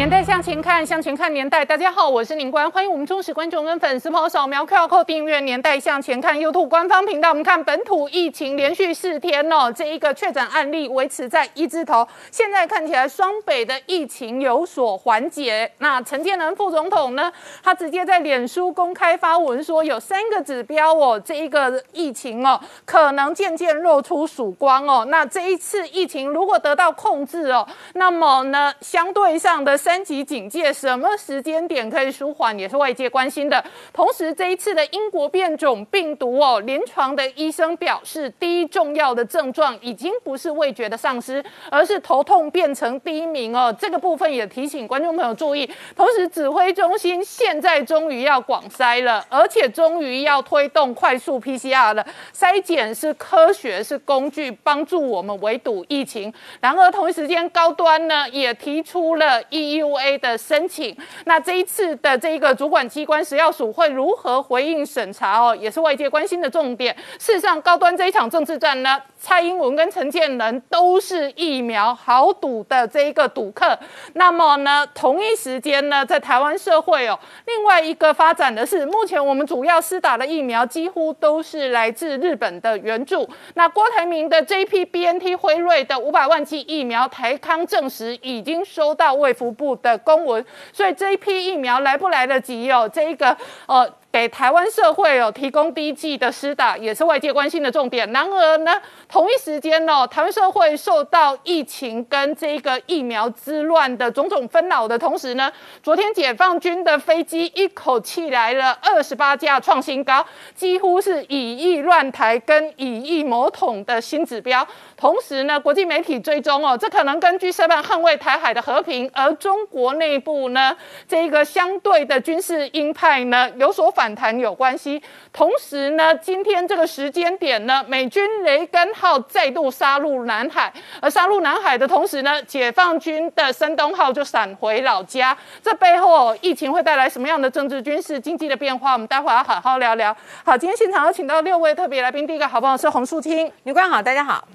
年代向前看，向前看年代。大家好，我是宁官，欢迎我们忠实观众跟粉丝朋友扫描 QR Code 订阅《年代向前看》YouTube 官方频道。我们看本土疫情连续四天哦，这一个确诊案例维持在一字头。现在看起来双北的疫情有所缓解。那陈建仁副总统呢，他直接在脸书公开发文说，有三个指标哦，这一个疫情哦，可能渐渐露出曙光哦。那这一次疫情如果得到控制哦，那么呢，相对上的。三级警戒什么时间点可以舒缓，也是外界关心的。同时，这一次的英国变种病毒哦，临床的医生表示，第一重要的症状已经不是味觉的丧失，而是头痛变成第一名哦。这个部分也提醒观众朋友注意。同时，指挥中心现在终于要广筛了，而且终于要推动快速 PCR 了。筛检是科学，是工具，帮助我们围堵疫情。然而，同一时间，高端呢也提出了一。U A 的申请，那这一次的这一个主管机关食药署会如何回应审查哦，也是外界关心的重点。事实上，高端这一场政治战呢，蔡英文跟陈建仁都是疫苗豪赌的这一个赌客。那么呢，同一时间呢，在台湾社会哦，另外一个发展的是，目前我们主要施打的疫苗几乎都是来自日本的援助。那郭台铭的 J P B N T 辉瑞的五百万剂疫苗，台康证实已经收到卫福部。的公文，所以这一批疫苗来不来得及哦？这一个呃。给台湾社会哦提供第一剂的施打，也是外界关心的重点。然而呢，同一时间哦，台湾社会受到疫情跟这个疫苗之乱的种种纷扰的同时呢，昨天解放军的飞机一口气来了二十八架创新高，几乎是以疫乱台跟以疫谋统的新指标。同时呢，国际媒体追踪哦，这可能根据涉办捍卫台海的和平，而中国内部呢，这个相对的军事鹰派呢有所。反弹有关系，同时呢，今天这个时间点呢，美军雷根号再度杀入南海，而杀入南海的同时呢，解放军的山东号就闪回老家。这背后疫情会带来什么样的政治、军事、经济的变化？我们待会要好好聊聊。好，今天现场有请到六位特别来宾，第一个好朋友是洪树清，女官好，大家好。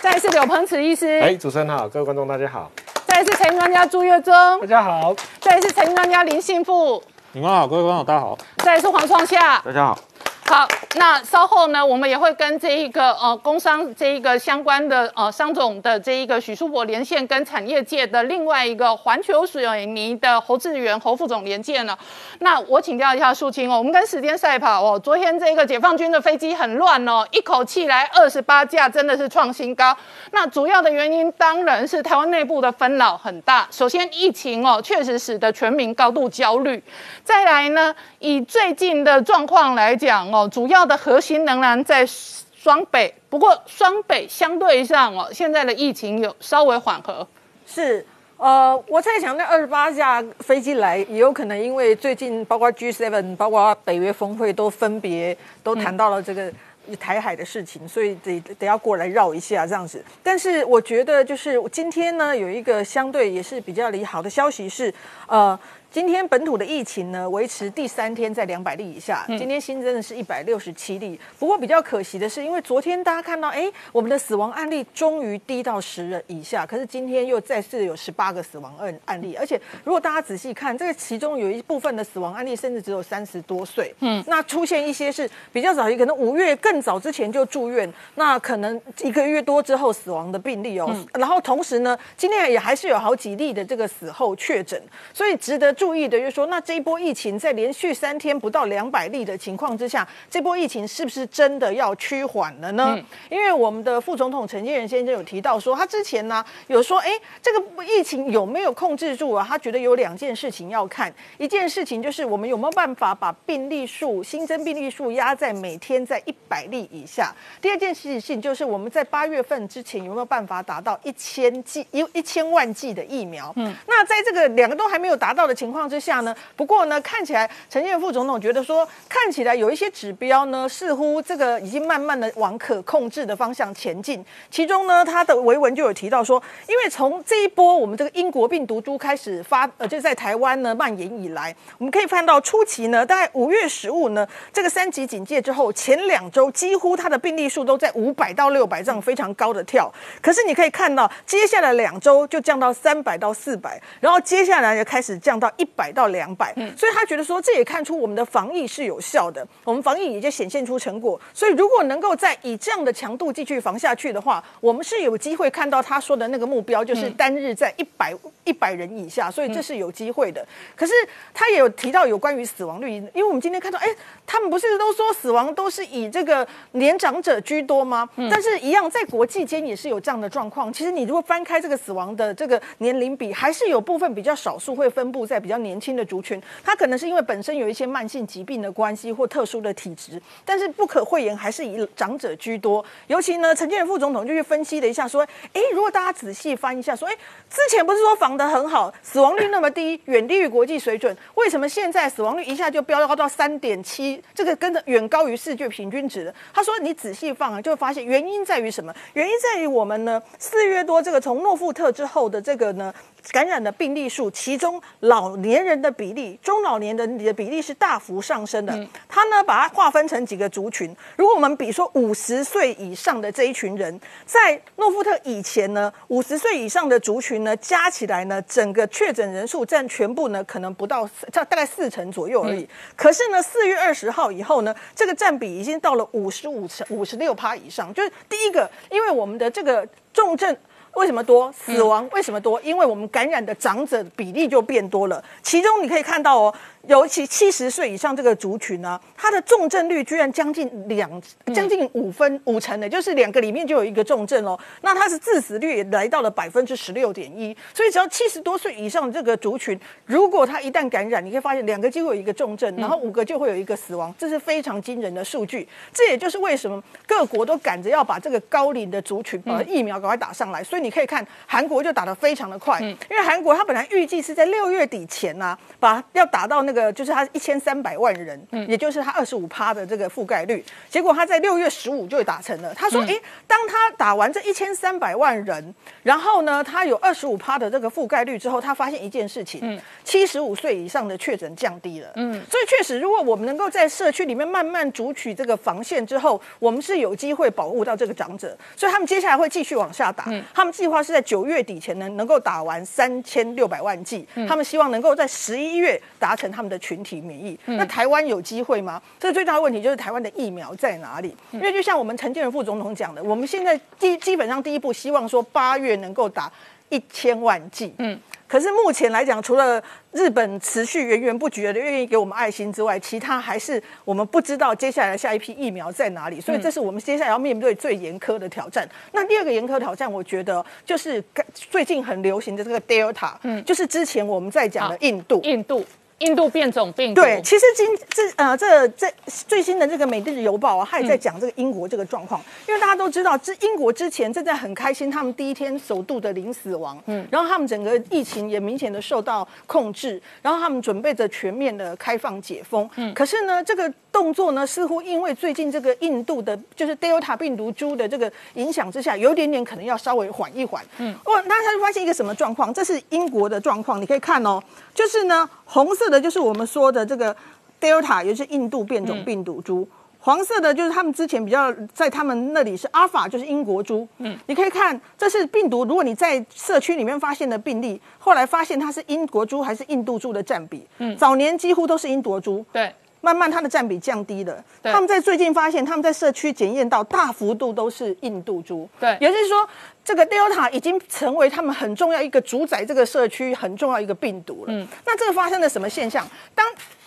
再是柳鹏慈医师，哎，主持人好，各位观众大家好。再是财经专家朱月忠，大家好。再是财经专家林信富。你们好，各位观众，大家好。再来是黄创夏，大家好。好，那稍后呢，我们也会跟这一个呃工商这一个相关的呃商总的这一个许淑博连线，跟产业界的另外一个环球水泥的侯志源侯副总连线了。那我请教一下树清哦，我们跟时间赛跑哦，昨天这个解放军的飞机很乱哦，一口气来二十八架，真的是创新高。那主要的原因当然是台湾内部的纷扰很大。首先疫情哦，确实使得全民高度焦虑。再来呢，以最近的状况来讲哦。哦，主要的核心仍然在双北，不过双北相对上哦，现在的疫情有稍微缓和。是，呃，我在想那二十八架飞机来，也有可能因为最近包括 G7，包括北约峰会都分别都谈到了这个台海的事情，所以得得要过来绕一下这样子。但是我觉得就是今天呢，有一个相对也是比较利好的消息是，呃。今天本土的疫情呢，维持第三天在两百例以下。今天新增的是一百六十七例。不过比较可惜的是，因为昨天大家看到，哎，我们的死亡案例终于低到十人以下。可是今天又再次有十八个死亡案案例，而且如果大家仔细看，这个其中有一部分的死亡案例甚至只有三十多岁。嗯，那出现一些是比较早，可能五月更早之前就住院，那可能一个月多之后死亡的病例哦。然后同时呢，今天也还是有好几例的这个死后确诊，所以值得注。注意的就是说，那这一波疫情在连续三天不到两百例的情况之下，这波疫情是不是真的要趋缓了呢？因为我们的副总统陈建仁先生有提到说，他之前呢有说，哎，这个疫情有没有控制住啊？他觉得有两件事情要看，一件事情就是我们有没有办法把病例数新增病例数压在每天在一百例以下；第二件事情就是我们在八月份之前有没有办法达到一千剂一一千万剂的疫苗。嗯，那在这个两个都还没有达到的情情况之下呢，不过呢，看起来陈建副总统觉得说，看起来有一些指标呢，似乎这个已经慢慢的往可控制的方向前进。其中呢，他的维文就有提到说，因为从这一波我们这个英国病毒株开始发，呃，就在台湾呢蔓延以来，我们可以看到初期呢，大概五月十五呢，这个三级警戒之后，前两周几乎它的病例数都在五百到六百这样非常高的跳。可是你可以看到，接下来两周就降到三百到四百，然后接下来就开始降到一百到两百。所以他觉得说，这也看出我们的防疫是有效的，我们防疫已经显现出成果。所以如果能够再以这样的强度继续防下去的话，我们是有机会看到他说的那个目标，就是单日在一百一百人以下。所以这是有机会的。可是他也有提到有关于死亡率，因为我们今天看到，哎，他们不是都说死亡都是以这个年长者居多吗？但是一样在国际间也是有这样的状况。其实你如果翻开这个死亡的这个年龄比，还是有部分比较少数会分布在比比较年轻的族群。他可能是因为本身有一些慢性疾病的关系或特殊的体质，但是不可讳言还是以长者居多。尤其呢，陈建仁副总统就去分析了一下，说，哎，如果大家仔细翻一下，说，哎，之前不是说防得很好，死亡率那么低，远低于国际水准，为什么现在死亡率一下就飙高到三点七？这个跟着远高于世界平均值。他说，你仔细放啊，就会发现原因在于什么？原因在于我们呢，四月多这个从诺富特之后的这个呢。感染的病例数，其中老年人的比例、中老年人的比例是大幅上升的。他呢，把它划分成几个族群。如果我们比说五十岁以上的这一群人，在诺富特以前呢，五十岁以上的族群呢，加起来呢，整个确诊人数占全部呢，可能不到大大概四成左右而已。可是呢，四月二十号以后呢，这个占比已经到了五十五成、五十六趴以上。就是第一个，因为我们的这个重症。为什么多死亡？为什么多？因为我们感染的长者比例就变多了。其中你可以看到哦。尤其七十岁以上这个族群呢，它的重症率居然将近两将近五分五成的，就是两个里面就有一个重症哦。那它是致死率也来到了百分之十六点一，所以只要七十多岁以上这个族群，如果他一旦感染，你可以发现两个就会有一个重症，然后五个就会有一个死亡，这是非常惊人的数据。这也就是为什么各国都赶着要把这个高龄的族群把疫苗赶快打上来。所以你可以看韩国就打得非常的快，因为韩国它本来预计是在六月底前呢，把要打到那个。呃，就是他一千三百万人，嗯也就是他二十五趴的这个覆盖率，结果他在六月十五就打成了。他说，哎，当他打完这一千三百万人，然后呢，他有二十五趴的这个覆盖率之后，他发现一件事情，七十五岁以上的确诊降低了。嗯，所以确实，如果我们能够在社区里面慢慢筑取这个防线之后，我们是有机会保护到这个长者。所以他们接下来会继续往下打。他们计划是在九月底前呢，能够打完三千六百万剂。他们希望能够在十一月达成他们。的群体免疫，那台湾有机会吗？这个最大的问题就是台湾的疫苗在哪里？因为就像我们陈建仁副总统讲的，我们现在基基本上第一步希望说八月能够打一千万剂，嗯，可是目前来讲，除了日本持续源源不绝的愿意给我们爱心之外，其他还是我们不知道接下来下一批疫苗在哪里，所以这是我们接下来要面对最严苛的挑战。那第二个严苛挑战，我觉得就是最近很流行的这个 Delta，嗯，就是之前我们在讲的印度，印度。印度变种病毒。对，其实今这呃这这最新的这个《每日邮报》啊，他也在讲这个英国这个状况。因为大家都知道，这英国之前正在很开心，他们第一天首度的零死亡，嗯，然后他们整个疫情也明显的受到控制，然后他们准备着全面的开放解封，嗯，可是呢，这个动作呢，似乎因为最近这个印度的，就是 Delta 病毒株的这个影响之下，有点点可能要稍微缓一缓，嗯，哦，那他就发现一个什么状况？这是英国的状况，你可以看哦，就是呢，红色。的就是我们说的这个 Delta，也就是印度变种病毒株。黄色的就是他们之前比较在他们那里是 Alpha，就是英国株。嗯，你可以看，这是病毒。如果你在社区里面发现的病例，后来发现它是英国株还是印度株的占比。嗯，早年几乎都是英国株。对，慢慢它的占比降低了。他们在最近发现，他们在社区检验到大幅度都是印度株。对，也就是说。这个 Delta 已经成为他们很重要一个主宰这个社区很重要一个病毒了。嗯，那这个发生了什么现象？当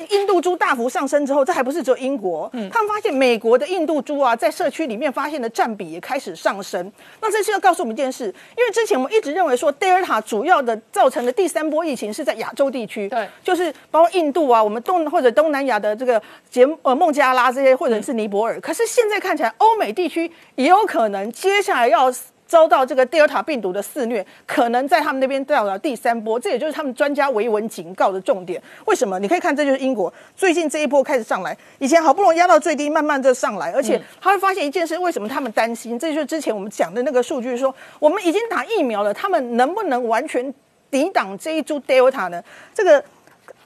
印度猪大幅上升之后，这还不是只有英国，嗯，他们发现美国的印度猪啊，在社区里面发现的占比也开始上升。那这是要告诉我们一件事，因为之前我们一直认为说 Delta 主要的造成的第三波疫情是在亚洲地区，对，就是包括印度啊，我们东或者东南亚的这个杰呃孟加拉这些，或者是尼泊尔。可是现在看起来，欧美地区也有可能接下来要。遭到这个 Delta 病毒的肆虐，可能在他们那边到了第三波，这也就是他们专家维文警告的重点。为什么？你可以看，这就是英国最近这一波开始上来，以前好不容易压到最低，慢慢的上来，而且他会发现一件事，为什么他们担心？这就是之前我们讲的那个数据，说我们已经打疫苗了，他们能不能完全抵挡这一株 Delta 呢？这个。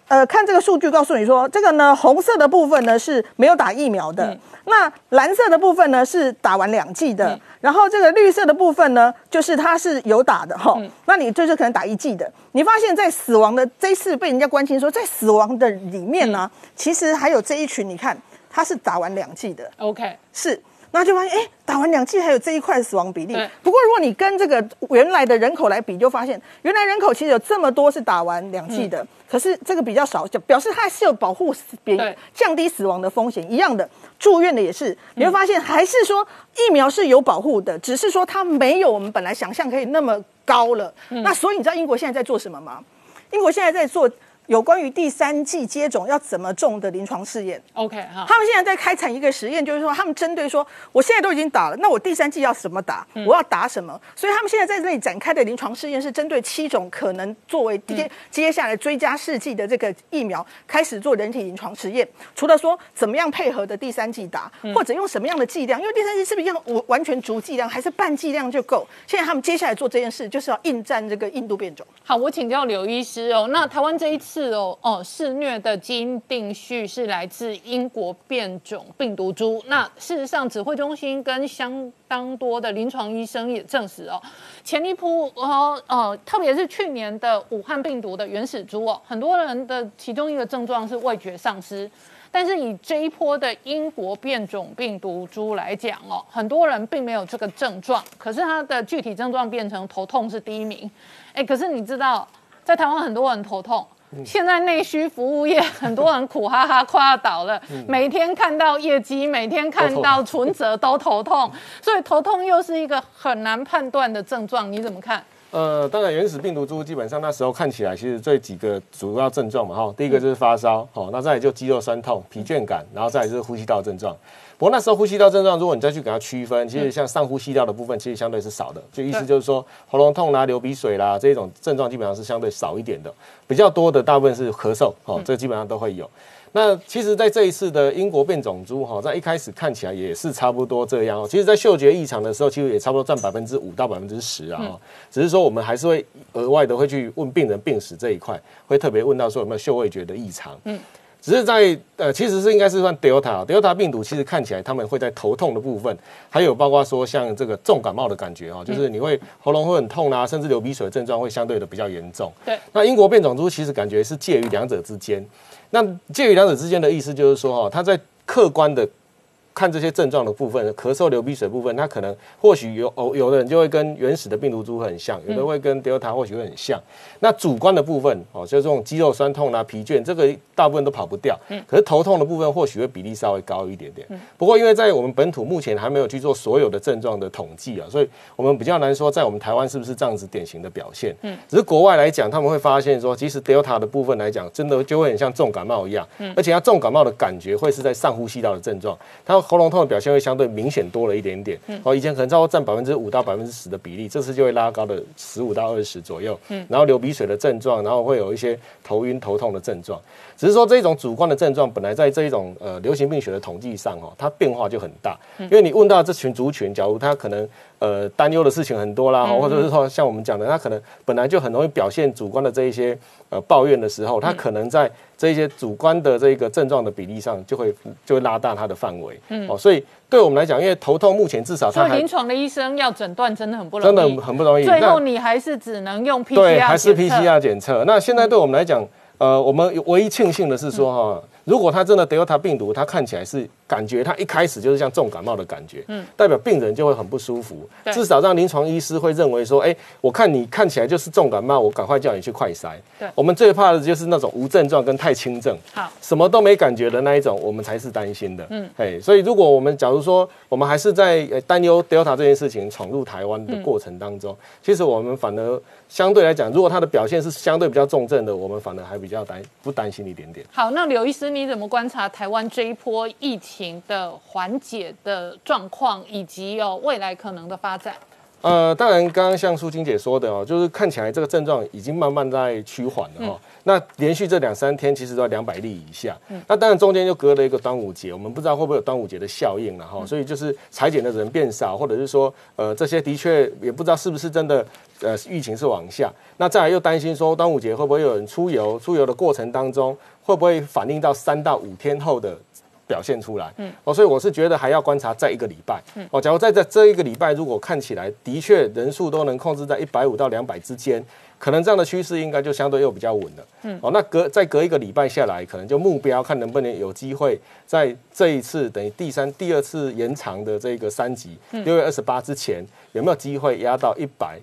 呃，看这个数据，告诉你说，这个呢，红色的部分呢是没有打疫苗的，那蓝色的部分呢是打完两剂的，然后这个绿色的部分呢，就是它是有打的哈。那你就是可能打一剂的，你发现，在死亡的这一次被人家关心说，在死亡的里面呢，其实还有这一群，你看他是打完两剂的，OK，是。那就发现，哎，打完两剂还有这一块死亡比例。不过，如果你跟这个原来的人口来比，就发现原来人口其实有这么多是打完两剂的，可是这个比较少，就表示它是有保护别降低死亡的风险。一样的，住院的也是，你会发现还是说疫苗是有保护的，只是说它没有我们本来想象可以那么高了。那所以你知道英国现在在做什么吗？英国现在在做。有关于第三季接种要怎么种的临床试验，OK 哈，他们现在在开展一个实验，就是说他们针对说，我现在都已经打了，那我第三季要怎么打？我要打什么？所以他们现在在这里展开的临床试验是针对七种可能作为接接下来追加试剂的这个疫苗开始做人体临床实验。除了说怎么样配合的第三季打，或者用什么样的剂量？因为第三季是不是要完完全足剂量，还是半剂量就够？现在他们接下来做这件事，就是要应战这个印度变种。好，我请教刘医师哦，那台湾这一次是哦哦。肆虐的基因定序是来自英国变种病毒株。那事实上，指挥中心跟相当多的临床医生也证实哦，前一波哦呃，特别是去年的武汉病毒的原始株哦，很多人的其中一个症状是味觉丧失。但是以这一波的英国变种病毒株来讲哦，很多人并没有这个症状，可是它的具体症状变成头痛是第一名。哎，可是你知道，在台湾很多人头痛。现在内需服务业很多人苦哈哈快要倒了，每天看到业绩，每天看到存折都头痛，所以头痛又是一个很难判断的症状，你怎么看？呃，当然原始病毒株基本上那时候看起来其实这几个主要症状嘛哈，第一个就是发烧，好，那再来就肌肉酸痛、疲倦感，然后再来就是呼吸道症状。不过那时候呼吸道症状，如果你再去给它区分，其实像上呼吸道的部分，其实相对是少的。就意思就是说，喉咙痛啦、流鼻水啦这种症状，基本上是相对少一点的。比较多的大部分是咳嗽，哦，这基本上都会有。那其实，在这一次的英国变种株，哈，在一开始看起来也是差不多这样哦。其实，在嗅觉异常的时候，其实也差不多占百分之五到百分之十啊。只是说，我们还是会额外的会去问病人病史这一块，会特别问到说有没有嗅味觉的异常。嗯。只是在呃，其实是应该是算 Delta，Delta 病毒其实看起来他们会在头痛的部分，还有包括说像这个重感冒的感觉哦，就是你会喉咙会很痛啊，甚至流鼻水的症状会相对的比较严重。对，那英国变种株其实感觉是介于两者之间，那介于两者之间的意思就是说哈，它在客观的。看这些症状的部分，咳嗽、流鼻水部分，它可能或许有哦，有的人就会跟原始的病毒株很像，有的会跟 Delta 或许会很像。那主观的部分哦，就这种肌肉酸痛啦、疲倦，这个大部分都跑不掉。嗯。可是头痛的部分或许会比例稍微高一点点。嗯。不过因为在我们本土目前还没有去做所有的症状的统计啊，所以我们比较难说在我们台湾是不是这样子典型的表现。嗯。只是国外来讲，他们会发现说，其实 Delta 的部分来讲，真的就会很像重感冒一样。嗯。而且它重感冒的感觉会是在上呼吸道的症状，它。喉咙痛的表现会相对明显多了一点点，哦，以前可能超过占百分之五到百分之十的比例，这次就会拉高的十五到二十左右，嗯，然后流鼻水的症状，然后会有一些头晕头痛的症状，只是说这种主观的症状，本来在这一种呃流行病学的统计上，哦，它变化就很大，因为你问到这群族群，假如他可能。呃，担忧的事情很多啦，或者是说像我们讲的，他可能本来就很容易表现主观的这一些呃抱怨的时候，他可能在这一些主观的这个症状的比例上，就会就会拉大他的范围。嗯，哦，所以对我们来讲，因为头痛目前至少，所以临床的医生要诊断真的很不容易，真的很不容易。最后你还是只能用 PCR 对，还是 PCR 检测。那现在对我们来讲，呃，我们唯一庆幸的是说哈，如果他真的 Delta 病毒，他看起来是。感觉他一开始就是像重感冒的感觉，嗯，代表病人就会很不舒服，至少让临床医师会认为说，哎，我看你看起来就是重感冒，我赶快叫你去快筛。对，我们最怕的就是那种无症状跟太轻症，好，什么都没感觉的那一种，我们才是担心的。嗯，哎，所以如果我们假如说我们还是在担忧 Delta 这件事情闯入台湾的过程当中，其实我们反而相对来讲，如果他的表现是相对比较重症的，我们反而还比较担不担心一点点。好，那刘医师你怎么观察台湾这一波疫情的？缓解的状况以及有未来可能的发展。呃，当然，刚刚像苏青姐说的哦，就是看起来这个症状已经慢慢在趋缓了哦。那连续这两三天其实都在两百例以下。那当然中间就隔了一个端午节，我们不知道会不会有端午节的效应了哈。所以就是裁剪的人变少，或者是说呃这些的确也不知道是不是真的呃疫情是往下。那再来又担心说端午节会不会有人出游，出游的过程当中会不会反映到三到五天后的。表现出来，嗯，哦，所以我是觉得还要观察再一个礼拜，嗯，哦，假如在这这一个礼拜，如果看起来的确人数都能控制在一百五到两百之间，可能这样的趋势应该就相对又比较稳了，嗯，哦，那隔再隔一个礼拜下来，可能就目标看能不能有机会在这一次等于第三第二次延长的这个三级六月二十八之前，有没有机会压到一百？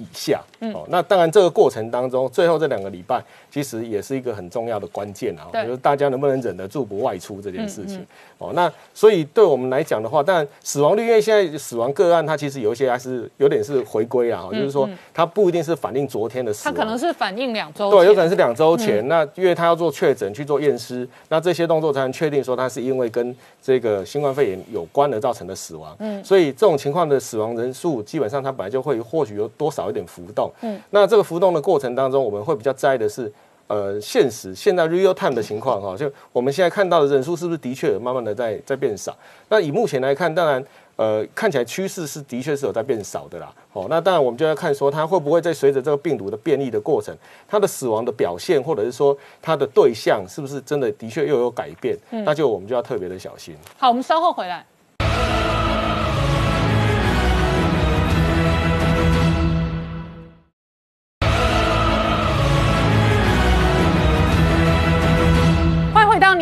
以下，哦，那当然这个过程当中，最后这两个礼拜其实也是一个很重要的关键啊，就是大家能不能忍得住不外出这件事情，哦，那所以对我们来讲的话，但死亡率因为现在死亡个案它其实有一些还是有点是回归啊，就是说它不一定是反映昨天的死亡，它可能是反映两周，对，有可能是两周前，那因为他要做确诊去做验尸，那这些动作才能确定说他是因为跟这个新冠肺炎有关而造成的死亡，嗯，所以这种情况的死亡人数基本上它本来就会或许有多少。有点浮动，嗯，那这个浮动的过程当中，我们会比较在意的是，呃，现实现在 real time 的情况哈，就我们现在看到的人数是不是的确慢慢的在在变少？那以目前来看，当然，呃，看起来趋势是的确是有在变少的啦。哦，那当然我们就要看说，它会不会在随着这个病毒的变异的过程，它的死亡的表现，或者是说它的对象是不是真的的确又有改变？嗯那就我们就要特别的小心。好，我们稍后回来。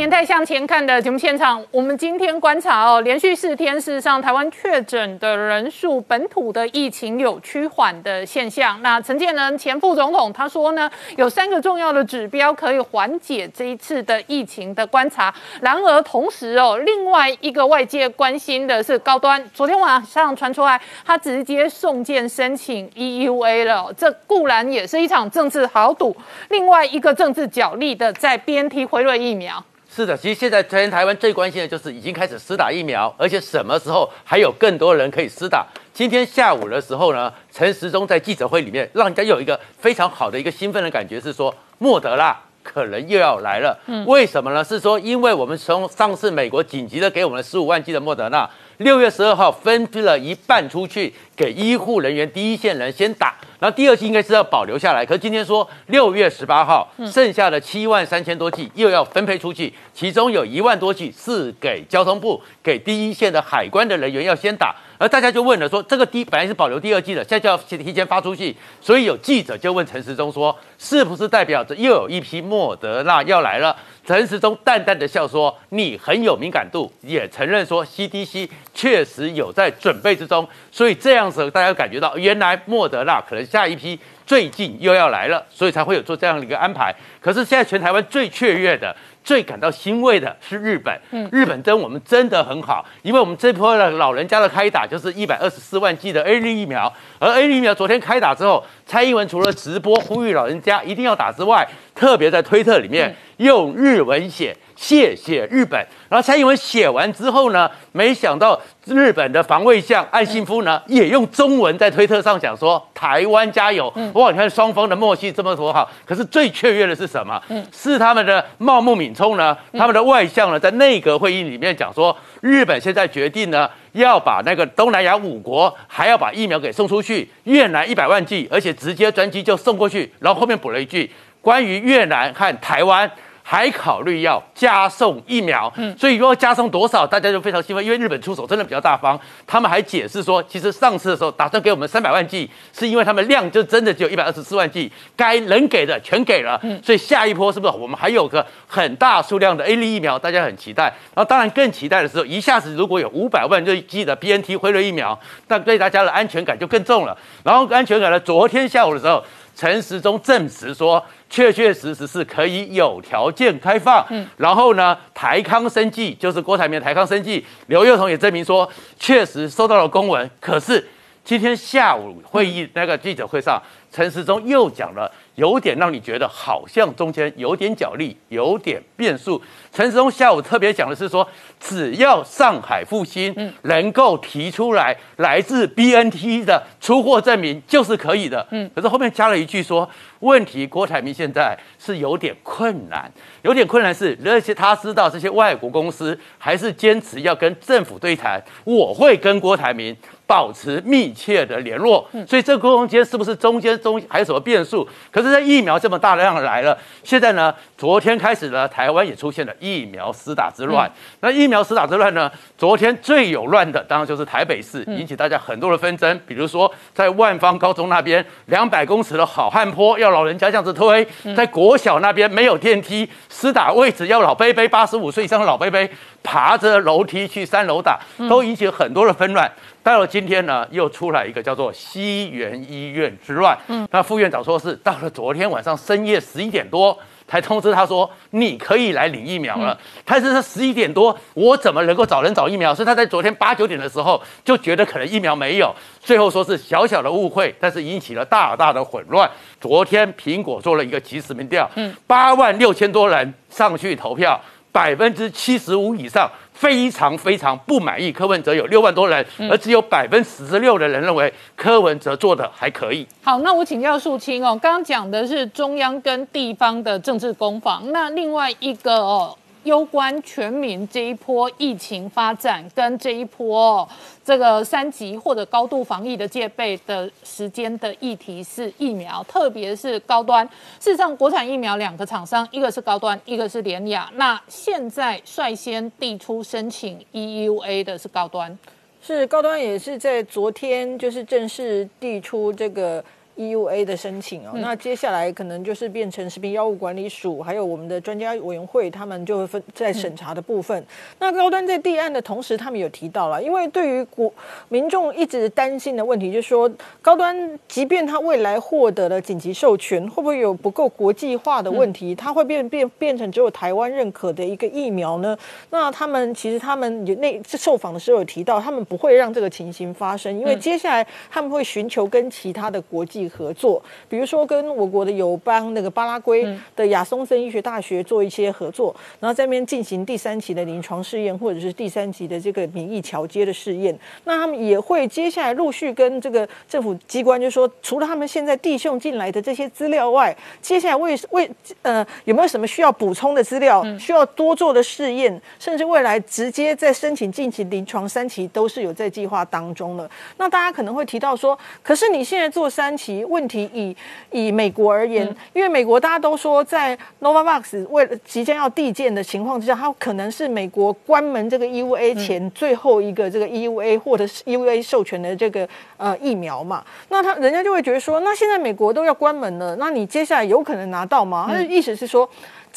年代向前看的节目现场，我们今天观察哦，连续四天，事实上台湾确诊的人数、本土的疫情有趋缓的现象。那陈建仁前副总统他说呢，有三个重要的指标可以缓解这一次的疫情的观察。然而同时哦，另外一个外界关心的是高端，昨天晚上传出来，他直接送件申请 EUA 了，这固然也是一场政治豪赌。另外一个政治角力的在 BNT 辉瑞疫苗。是的，其实现在全台湾最关心的就是已经开始施打疫苗，而且什么时候还有更多人可以施打。今天下午的时候呢，陈时中在记者会里面，让人家有一个非常好的一个兴奋的感觉，是说莫德纳可能又要来了。嗯，为什么呢？是说因为我们从上次美国紧急的给我们十五万剂的莫德纳，六月十二号分批了一半出去给医护人员、第一线人先打。然后第二期应该是要保留下来，可是今天说六月十八号剩下的七万三千多剂又要分配出去，其中有一万多剂是给交通部、给第一线的海关的人员要先打，而大家就问了说，这个第本来是保留第二季的，现在就要提前发出去，所以有记者就问陈时中说，是不是代表着又有一批莫德纳要来了？陈时中淡淡的笑说：“你很有敏感度，也承认说 CDC 确实有在准备之中，所以这样子大家感觉到原来莫德纳可能下一批最近又要来了，所以才会有做这样的一个安排。可是现在全台湾最雀跃的。”最感到欣慰的是日本，日本跟我们真的很好，因为我们这波的老人家的开打就是一百二十四万剂的 A 类疫苗，而 A 类疫苗昨天开打之后，蔡英文除了直播呼吁老人家一定要打之外，特别在推特里面用日文写。谢谢日本。然后蔡英文写完之后呢，没想到日本的防卫相岸信夫呢，也用中文在推特上讲说：“台湾加油！”哇，你看双方的默契这么多好。可是最雀跃的是什么？是他们的茂木敏充呢，他们的外相呢，在内阁会议里面讲说，日本现在决定呢，要把那个东南亚五国还要把疫苗给送出去，越南一百万剂，而且直接专机就送过去。然后后面补了一句，关于越南和台湾。还考虑要加送疫苗，嗯，所以如果加送多少，大家就非常兴奋，因为日本出手真的比较大方。他们还解释说，其实上次的时候打算给我们三百万剂，是因为他们量就真的只有一百二十四万剂，该能给的全给了，嗯，所以下一波是不是我们还有个很大数量的 A 类疫苗，大家很期待。然后当然更期待的时候，一下子如果有五百万剂的 BNT 辉瑞疫苗，那对大家的安全感就更重了。然后安全感呢，昨天下午的时候。陈时中证实说，确确实实是可以有条件开放。嗯，然后呢，台康生计就是郭台铭的台康生计，刘幼彤也证明说，确实收到了公文。可是今天下午会议那个记者会上，陈时中又讲了，有点让你觉得好像中间有点角力，有点变数。陈时中下午特别讲的是说，只要上海复兴能够提出来来自 BNT 的出货证明，就是可以的。嗯，可是后面加了一句说，问题郭台铭现在是有点困难，有点困难是，而且他知道这些外国公司还是坚持要跟政府对谈，我会跟郭台铭。保持密切的联络，所以这个过程间是不是中间中还有什么变数？可是，在疫苗这么大量来了，现在呢，昨天开始呢，台湾也出现了疫苗施打之乱。那疫苗施打之乱呢，昨天最有乱的当然就是台北市，引起大家很多的纷争。比如说，在万方高中那边，两百公尺的好汉坡要老人家这样子推；在国小那边没有电梯，施打位置要老贝贝八十五岁以上的老贝贝爬着楼梯去三楼打，都引起了很多的纷乱。到了今天呢，又出来一个叫做西园医院之乱。嗯，那副院长说是到了昨天晚上深夜十一点多才通知他说你可以来领疫苗了。但是说十一点多，我怎么能够找人找疫苗？所以他在昨天八九点的时候就觉得可能疫苗没有，最后说是小小的误会，但是引起了大大的混乱。昨天苹果做了一个即时民调，嗯，八万六千多人上去投票，百分之七十五以上。非常非常不满意，柯文哲有六万多人，而只有百分之十六的人认为柯文哲做的还可以。好，那我请教树清哦，刚刚讲的是中央跟地方的政治攻防，那另外一个哦。攸关全民这一波疫情发展，跟这一波这个三级或者高度防疫的戒备的时间的议题是疫苗，特别是高端。事实上，国产疫苗两个厂商，一个是高端，一个是联雅。那现在率先递出申请 EUA 的是高端，是高端也是在昨天就是正式递出这个。EUA 的申请哦，那接下来可能就是变成食品药物管理署，还有我们的专家委员会，他们就会分在审查的部分。那高端在立案的同时，他们有提到了，因为对于国民众一直担心的问题，就是说高端即便他未来获得了紧急授权，会不会有不够国际化的问题？它会变变变成只有台湾认可的一个疫苗呢？那他们其实他们有那受访的时候有提到，他们不会让这个情形发生，因为接下来他们会寻求跟其他的国际。合作，比如说跟我国的友邦那个巴拉圭的亚松森医学大学做一些合作，然后在那边进行第三期的临床试验，或者是第三期的这个免疫桥接的试验。那他们也会接下来陆续跟这个政府机关，就说除了他们现在递送进来的这些资料外，接下来为为呃有没有什么需要补充的资料，需要多做的试验，甚至未来直接在申请进行临床三期都是有在计划当中了。那大家可能会提到说，可是你现在做三期。问题以以美国而言，因为美国大家都说，在 Novavax 为了即将要递件的情况之下，它可能是美国关门这个 EUA 前最后一个这个 EUA 或者是 EUA 授权的这个呃疫苗嘛。那他人家就会觉得说，那现在美国都要关门了，那你接下来有可能拿到吗？他的意思是说。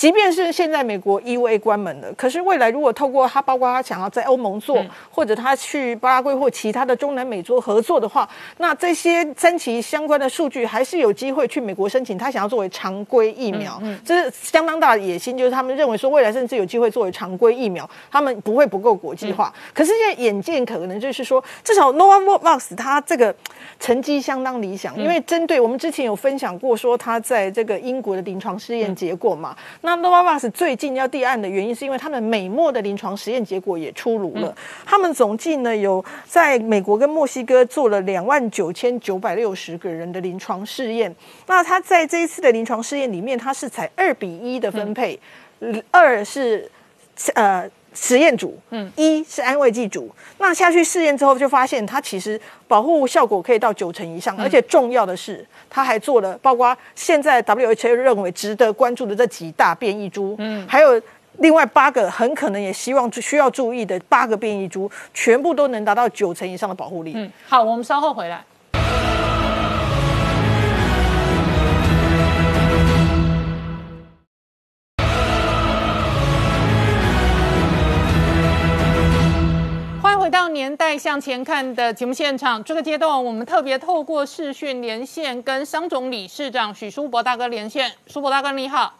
即便是现在美国 EUA 关门了，可是未来如果透过他，包括他想要在欧盟做，或者他去巴拉圭或其他的中南美洲合作的话，那这些三期相关的数据还是有机会去美国申请。他想要作为常规疫苗，这是相当大的野心，就是他们认为说未来甚至有机会作为常规疫苗，他们不会不够国际化。可是现在眼见可能就是说，至少 Novavax 它这个成绩相当理想，因为针对我们之前有分享过说他在这个英国的临床试验结果嘛。那 Novavax 最近要立案的原因，是因为他们美墨的临床实验结果也出炉了。他们总计呢有在美国跟墨西哥做了两万九千九百六十个人的临床试验。那他在这一次的临床试验里面，他是采二比一的分配，二是呃。实验组，嗯，一是安慰剂组。那下去试验之后，就发现它其实保护效果可以到九成以上，而且重要的是，它还做了包括现在 WHO 认为值得关注的这几大变异株，嗯，还有另外八个很可能也希望需要注意的八个变异株，全部都能达到九成以上的保护力。嗯，好，我们稍后回来。回到年代向前看的节目现场，这个阶段我们特别透过视讯连线跟商总理事长许书博大哥连线。书博大哥你好，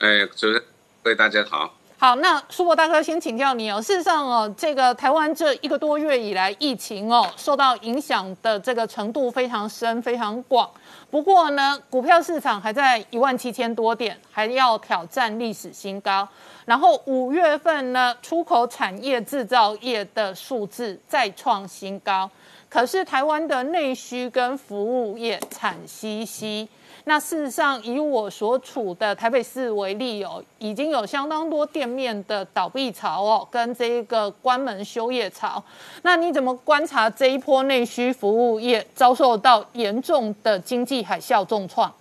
哎，主持人各位大家好。好，那苏博大哥先请教你哦。事实上哦，这个台湾这一个多月以来，疫情哦受到影响的这个程度非常深、非常广。不过呢，股票市场还在一万七千多点，还要挑战历史新高。然后五月份呢，出口产业制造业的数字再创新高，可是台湾的内需跟服务业惨兮兮。那事实上，以我所处的台北市为例哦，已经有相当多店面的倒闭潮哦，跟这一个关门休业潮。那你怎么观察这一波内需服务业遭受到严重的经济海啸重创？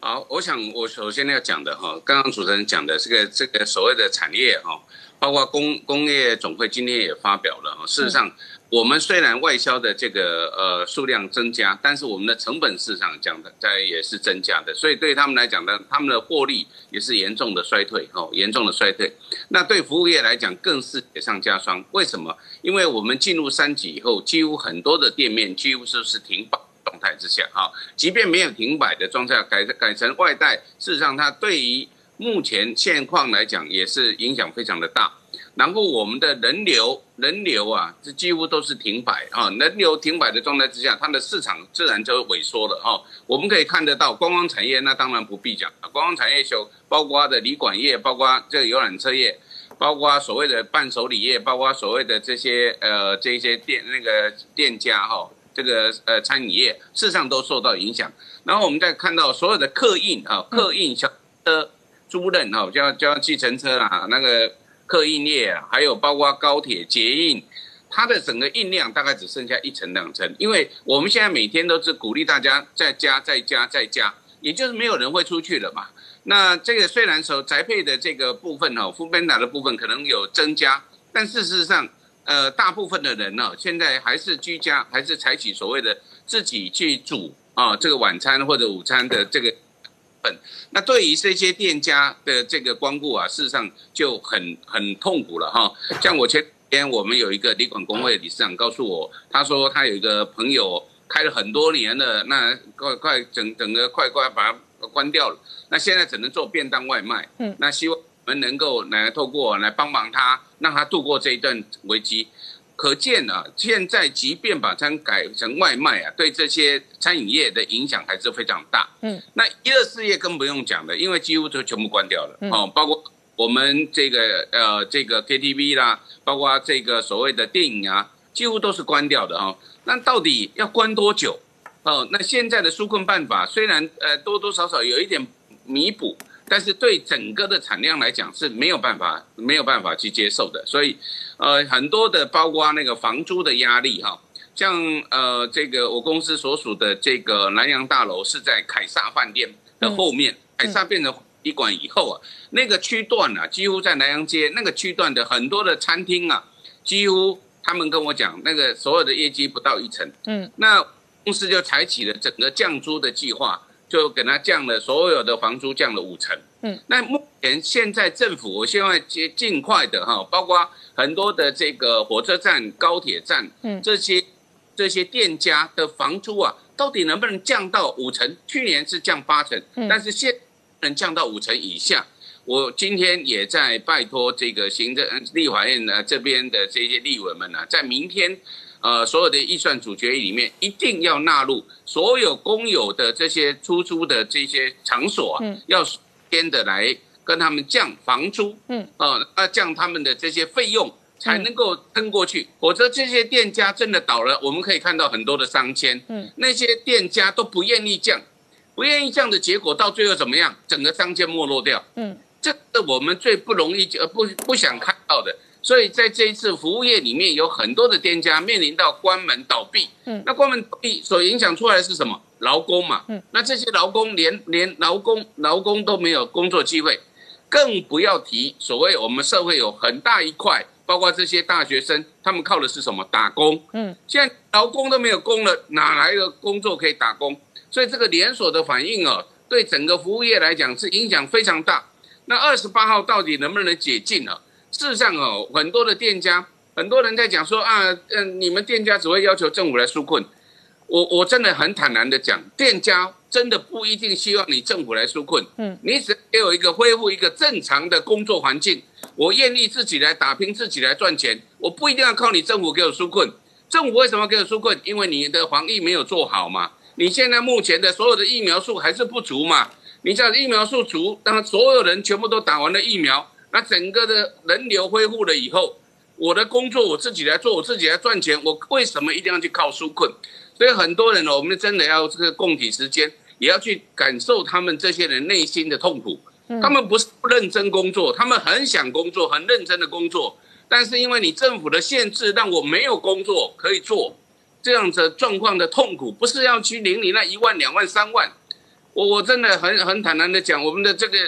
好，我想我首先要讲的哈，刚刚主持人讲的这个这个所谓的产业哈，包括工工业总会今天也发表了哈，事实上。我们虽然外销的这个呃数量增加，但是我们的成本市场讲的在也是增加的，所以对他们来讲呢，他们的获利也是严重的衰退哦，严重的衰退。那对服务业来讲更是雪上加霜。为什么？因为我们进入三级以后，几乎很多的店面几乎都是停摆状态之下啊，即便没有停摆的状态，改改成外带，事实上它对于目前现况来讲也是影响非常的大。然后我们的人流人流啊，这几乎都是停摆啊，人流停摆的状态之下，它的市场自然就萎缩了哈。我们可以看得到，观光产业那当然不必讲，观光产业就包括的旅馆业，包括这个游览车业，包括所谓的伴手礼业，包括所谓的这些呃这些店那个店家哈，这个呃餐饮业，事实上都受到影响。然后我们再看到所有的客运啊，客运小车租赁哈，叫叫计程车啦，那个。客运业啊，还有包括高铁、捷运，它的整个运量大概只剩下一层两层，因为我们现在每天都是鼓励大家在家，在家，在家，也就是没有人会出去了嘛。那这个虽然说宅配的这个部分哦，富边达的部分可能有增加，但事实上，呃，大部分的人呢，现在还是居家，还是采取所谓的自己去煮啊，这个晚餐或者午餐的这个。那对于这些店家的这个光顾啊，事实上就很很痛苦了哈。像我前天我们有一个旅馆工会理事长告诉我，他说他有一个朋友开了很多年了，那快快整整个快快把它关掉了，那现在只能做便当外卖。嗯，那希望我们能够来透过来帮忙他，让他度过这一段危机。可见啊，现在即便把餐改成外卖啊，对这些餐饮业的影响还是非常大。嗯，那一二四业更不用讲了，因为几乎都全部关掉了。哦，包括我们这个呃这个 KTV 啦，包括这个所谓的电影啊，几乎都是关掉的哈。那到底要关多久？哦，那现在的纾困办法虽然呃多多少少有一点弥补。但是对整个的产量来讲是没有办法没有办法去接受的，所以，呃，很多的包括那个房租的压力哈，像呃这个我公司所属的这个南洋大楼是在凯撒饭店的后面，凯撒变成旅馆以后啊，那个区段啊，几乎在南洋街那个区段的很多的餐厅啊，几乎他们跟我讲，那个所有的业绩不到一成，嗯，那公司就采取了整个降租的计划。就给他降了所有的房租，降了五成。嗯，那目前现在政府，我现在尽尽快的哈，包括很多的这个火车站、高铁站，嗯，这些这些店家的房租啊，到底能不能降到五成？去年是降八成，但是现能降到五成以下。我今天也在拜托这个行政立法院呢这边的这些立委们呢，在明天。呃，所有的预算主决议里面一定要纳入所有公有的这些出租的这些场所啊，要先的来跟他们降房租，嗯，啊，啊降他们的这些费用才能够撑过去，否则这些店家真的倒了，我们可以看到很多的商圈，嗯，那些店家都不愿意降，不愿意降的结果到最后怎么样？整个商圈没落掉，嗯，这是我们最不容易呃不不想看到的。所以在这一次服务业里面，有很多的店家面临到关门倒闭。嗯，那关门倒闭所影响出来的是什么？劳工嘛。嗯，那这些劳工连连劳工劳工都没有工作机会，更不要提所谓我们社会有很大一块，包括这些大学生，他们靠的是什么？打工。嗯，现在劳工都没有工了，哪来的工作可以打工？所以这个连锁的反应啊，对整个服务业来讲是影响非常大。那二十八号到底能不能解禁呢？事实上哦，很多的店家，很多人在讲说啊，嗯，你们店家只会要求政府来纾困。我我真的很坦然的讲，店家真的不一定希望你政府来纾困。嗯，你只给我一个恢复一个正常的工作环境，我愿意自己来打拼，自己来赚钱，我不一定要靠你政府给我纾困。政府为什么给我纾困？因为你的防疫没有做好嘛。你现在目前的所有的疫苗数还是不足嘛。你叫疫苗数足，当所有人全部都打完了疫苗，那整个的人流恢复了以后，我的工作我自己来做，我自己来赚钱，我为什么一定要去靠纾困？所以很多人呢，我们真的要这个共体时间，也要去感受他们这些人内心的痛苦。他们不是不认真工作，他们很想工作，很认真的工作，但是因为你政府的限制，让我没有工作可以做，这样子状况的痛苦，不是要去领你那一万、两万、三万。我我真的很很坦然的讲，我们的这个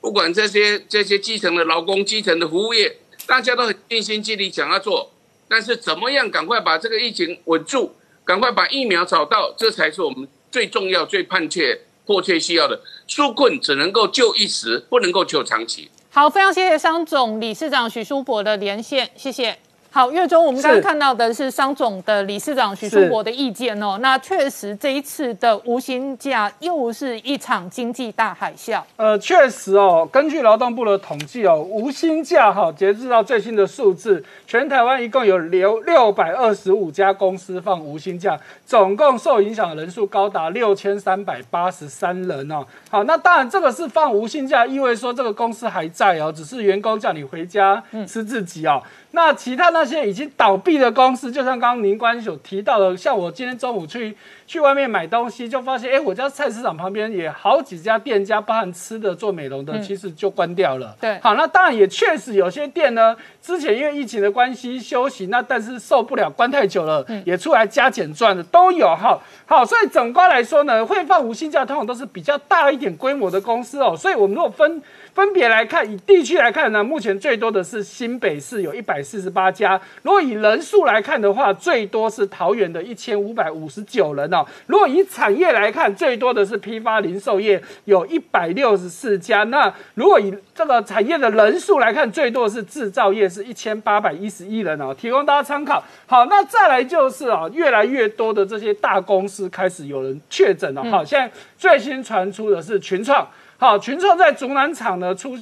不管这些这些基层的劳工、基层的服务业，大家都很尽心尽力想要做，但是怎么样赶快把这个疫情稳住，赶快把疫苗找到，这才是我们最重要、最迫切、迫切需要的。纾困只能够救一时，不能够救长期。好，非常谢谢商总理事长许书博的连线，谢谢。好，月中我们刚刚看到的是商总的理事长许书博的意见哦。那确实这一次的无薪假又是一场经济大海啸。呃，确实哦，根据劳动部的统计哦，无薪假哈，截至到最新的数字，全台湾一共有六六百二十五家公司放无薪假，总共受影响的人数高达六千三百八十三人哦。好，那当然这个是放无薪假，意味说这个公司还在哦，只是员工叫你回家吃自己哦。那其他那些已经倒闭的公司，就像刚刚宁官所提到的，像我今天中午去去外面买东西，就发现，哎，我家菜市场旁边也好几家店家，包含吃的、做美容的，其实就关掉了。对，好，那当然也确实有些店呢，之前因为疫情的关系休息，那但是受不了关太久了，也出来加减赚的都有哈。好，所以整观来说呢，会放无薪假通常都是比较大一点规模的公司哦。所以我们如果分分别来看，以地区来看呢，目前最多的是新北市有一百四十八家。如果以人数来看的话，最多是桃园的一千五百五十九人哦。如果以产业来看，最多的是批发零售业有一百六十四家。那如果以这个产业的人数来看，最多的是制造业是一千八百一十一人哦，提供大家参考。好，那再来就是啊，越来越多的这些大公司开始有人确诊了。好，现在最新传出的是群创。好，群创在竹南厂呢出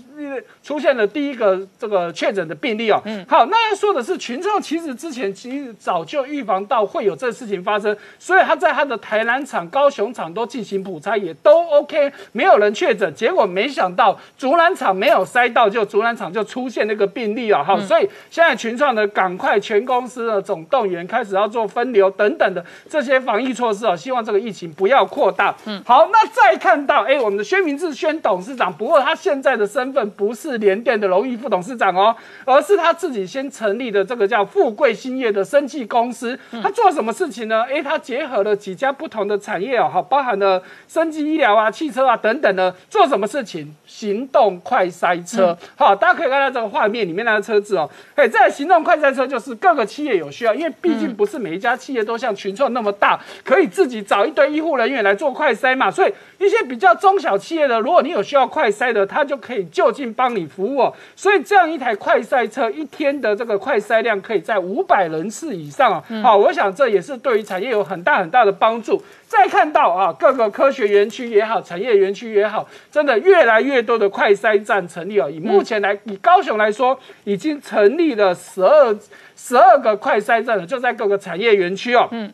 出现了第一个这个确诊的病例哦。嗯，好，那要说的是群创其实之前其实早就预防到会有这事情发生，所以他在他的台南厂、高雄厂都进行普查，也都 OK，没有人确诊。结果没想到竹南厂没有塞到，就竹南厂就出现那个病例了。好，所以现在群创呢赶快全公司的总动员，开始要做分流等等的这些防疫措施哦，希望这个疫情不要扩大。嗯，好，那再看到哎，我们的薛明志。宣董事长，不过他现在的身份不是联电的荣誉副董事长哦，而是他自己先成立的这个叫富贵兴业的生技公司。他做什么事情呢？诶，他结合了几家不同的产业哦，好，包含了生技医疗啊、汽车啊等等的。做什么事情？行动快塞车。好，大家可以看到这个画面里面那个车子哦。哎，这行动快塞车就是各个企业有需要，因为毕竟不是每一家企业都像群创那么大，可以自己找一堆医护人员来做快塞嘛。所以一些比较中小企业的，如果你有需要快筛的，它就可以就近帮你服务。所以这样一台快筛车一天的这个快筛量可以在五百人次以上啊。好，我想这也是对于产业有很大很大的帮助。再看到啊，各个科学园区也好，产业园区也好，真的越来越多的快筛站成立了。以目前来，以高雄来说，已经成立了十二十二个快筛站了，就在各个产业园区哦。嗯。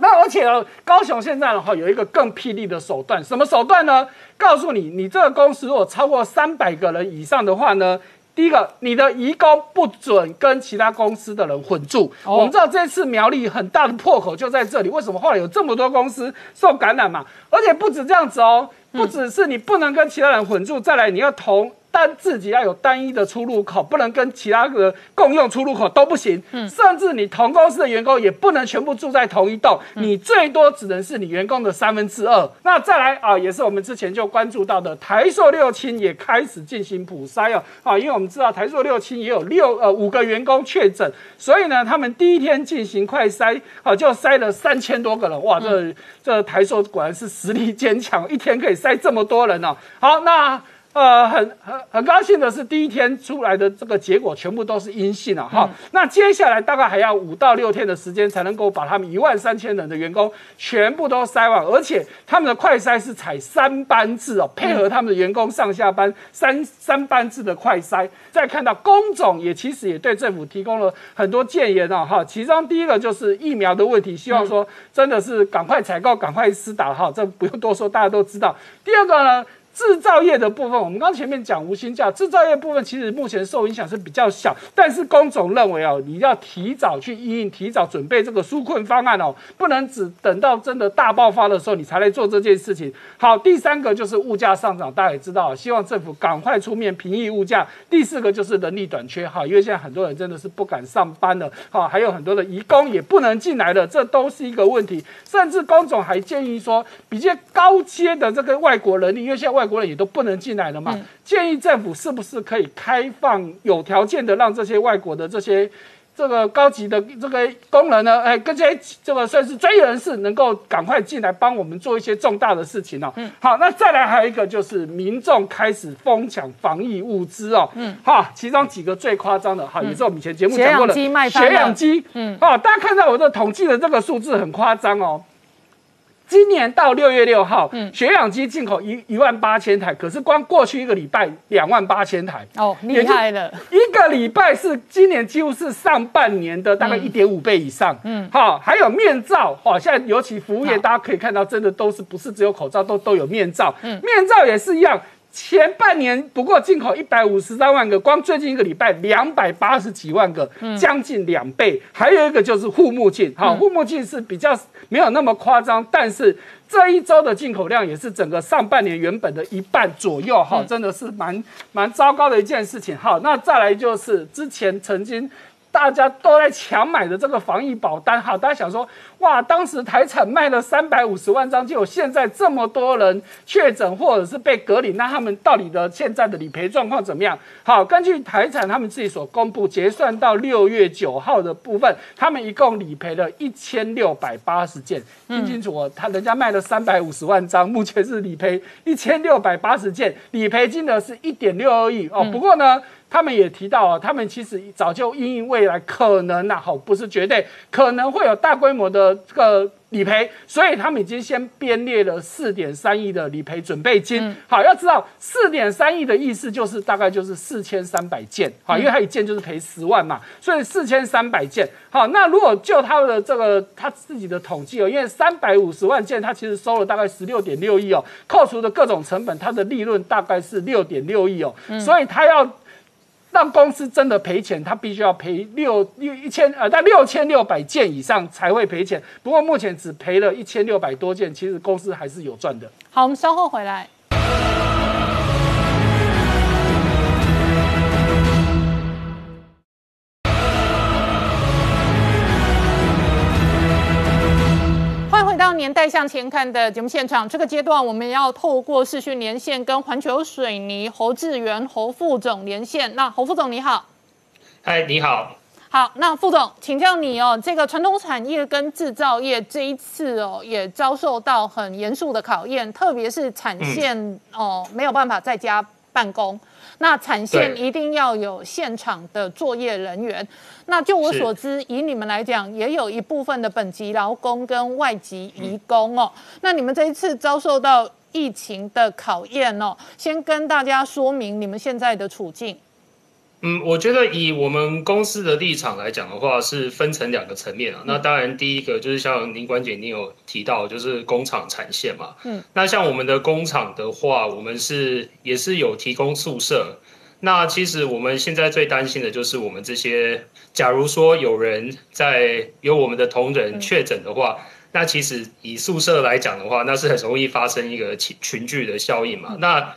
那而且呢，高雄现在的话有一个更霹雳的手段，什么手段呢？告诉你，你这个公司如果超过三百个人以上的话呢，第一个，你的移工不准跟其他公司的人混住。我们知道这次苗栗很大的破口就在这里，为什么后来有这么多公司受感染嘛？而且不止这样子哦，不只是你不能跟其他人混住，再来你要同。单自己要有单一的出入口，不能跟其他的共用出入口都不行。嗯，甚至你同公司的员工也不能全部住在同一栋，你最多只能是你员工的三分之二。那再来啊，也是我们之前就关注到的台塑六轻也开始进行普筛哦。啊，因为我们知道台塑六轻也有六呃五个员工确诊，所以呢，他们第一天进行快筛，啊，就筛了三千多个人。哇，这这台塑果然是实力坚强，一天可以筛这么多人哦。好，那。呃，很很很高兴的是，第一天出来的这个结果全部都是阴性了哈。那接下来大概还要五到六天的时间，才能够把他们一万三千人的员工全部都筛完，而且他们的快筛是采三班制哦，配合他们的员工上下班三三班制的快筛。再看到工种也其实也对政府提供了很多建言哦哈，其中第一个就是疫苗的问题，希望说真的是赶快采购，赶快施打哈，这不用多说，大家都知道。第二个呢？制造业的部分，我们刚前面讲无薪假，制造业部分其实目前受影响是比较小，但是工总认为哦，你要提早去应应，提早准备这个纾困方案哦，不能只等到真的大爆发的时候你才来做这件事情。好，第三个就是物价上涨，大家也知道，希望政府赶快出面平抑物价。第四个就是人力短缺，哈，因为现在很多人真的是不敢上班了，哈，还有很多的移工也不能进来了，这都是一个问题。甚至工总还建议说，比较高阶的这个外国人力，因为现在外国人也都不能进来了嘛。建议政府是不是可以开放有条件的让这些外国的这些这个高级的这个工人呢？哎，跟这些这个算是专业人士能够赶快进来帮我们做一些重大的事情哦。嗯，好，那再来还有一个就是民众开始疯抢防疫物资哦。嗯，哈，其中几个最夸张的哈，也是我们以前节目讲过的血氧机卖血氧机。嗯，哦，大家看到我的统计的这个数字很夸张哦。今年到六月六号，嗯，血氧机进口一一万八千台，可是光过去一个礼拜两万八千台，哦，厉害了，一个礼拜是今年几乎是上半年的大概一点五倍以上。嗯，好，还有面罩，好，现在尤其服务业，大家可以看到，真的都是不是只有口罩，都都有面罩。嗯，面罩也是一样。前半年不过进口一百五十三万个，光最近一个礼拜两百八十几万个，将近两倍。还有一个就是护目镜，好，护目镜是比较没有那么夸张，但是这一周的进口量也是整个上半年原本的一半左右，哈，真的是蛮蛮糟糕的一件事情。好，那再来就是之前曾经。大家都在抢买的这个防疫保单，哈，大家想说，哇，当时台产卖了三百五十万张，就有现在这么多人确诊或者是被隔离，那他们到底的现在的理赔状况怎么样？好，根据台产他们自己所公布，结算到六月九号的部分，他们一共理赔了一千六百八十件，听清楚哦，他人家卖了三百五十万张，目前是理赔一千六百八十件，理赔金额是一点六二亿哦。不过呢。他们也提到啊，他们其实早就因应未来可能呐，好不是绝对可能会有大规模的这个理赔，所以他们已经先编列了四点三亿的理赔准备金。好，要知道四点三亿的意思就是大概就是四千三百件，好，因为他一件就是赔十万嘛，所以四千三百件。好，那如果就他的这个他自己的统计哦，因为三百五十万件，他其实收了大概十六点六亿哦，扣除的各种成本，它的利润大概是六点六亿哦，所以他要。让公司真的赔钱，他必须要赔六六一千呃，在六千六百件以上才会赔钱。不过目前只赔了一千六百多件，其实公司还是有赚的。好，我们稍后回来。年代向前看的节目现场。这个阶段，我们要透过视讯连线跟环球水泥侯志源侯副总连线。那侯副总你好，嗨，你好。好，那副总，请教你哦，这个传统产业跟制造业这一次哦，也遭受到很严肃的考验，特别是产线哦，没有办法在家办公。那产线一定要有现场的作业人员。那就我所知，以你们来讲，也有一部分的本籍劳工跟外籍移工哦。那你们这一次遭受到疫情的考验哦，先跟大家说明你们现在的处境。嗯，我觉得以我们公司的立场来讲的话，是分成两个层面啊。那当然，第一个就是像林管姐你有提到，就是工厂产线嘛。嗯。那像我们的工厂的话，我们是也是有提供宿舍。那其实我们现在最担心的就是我们这些，假如说有人在有我们的同仁确诊的话，那其实以宿舍来讲的话，那是很容易发生一个群群聚的效应嘛。那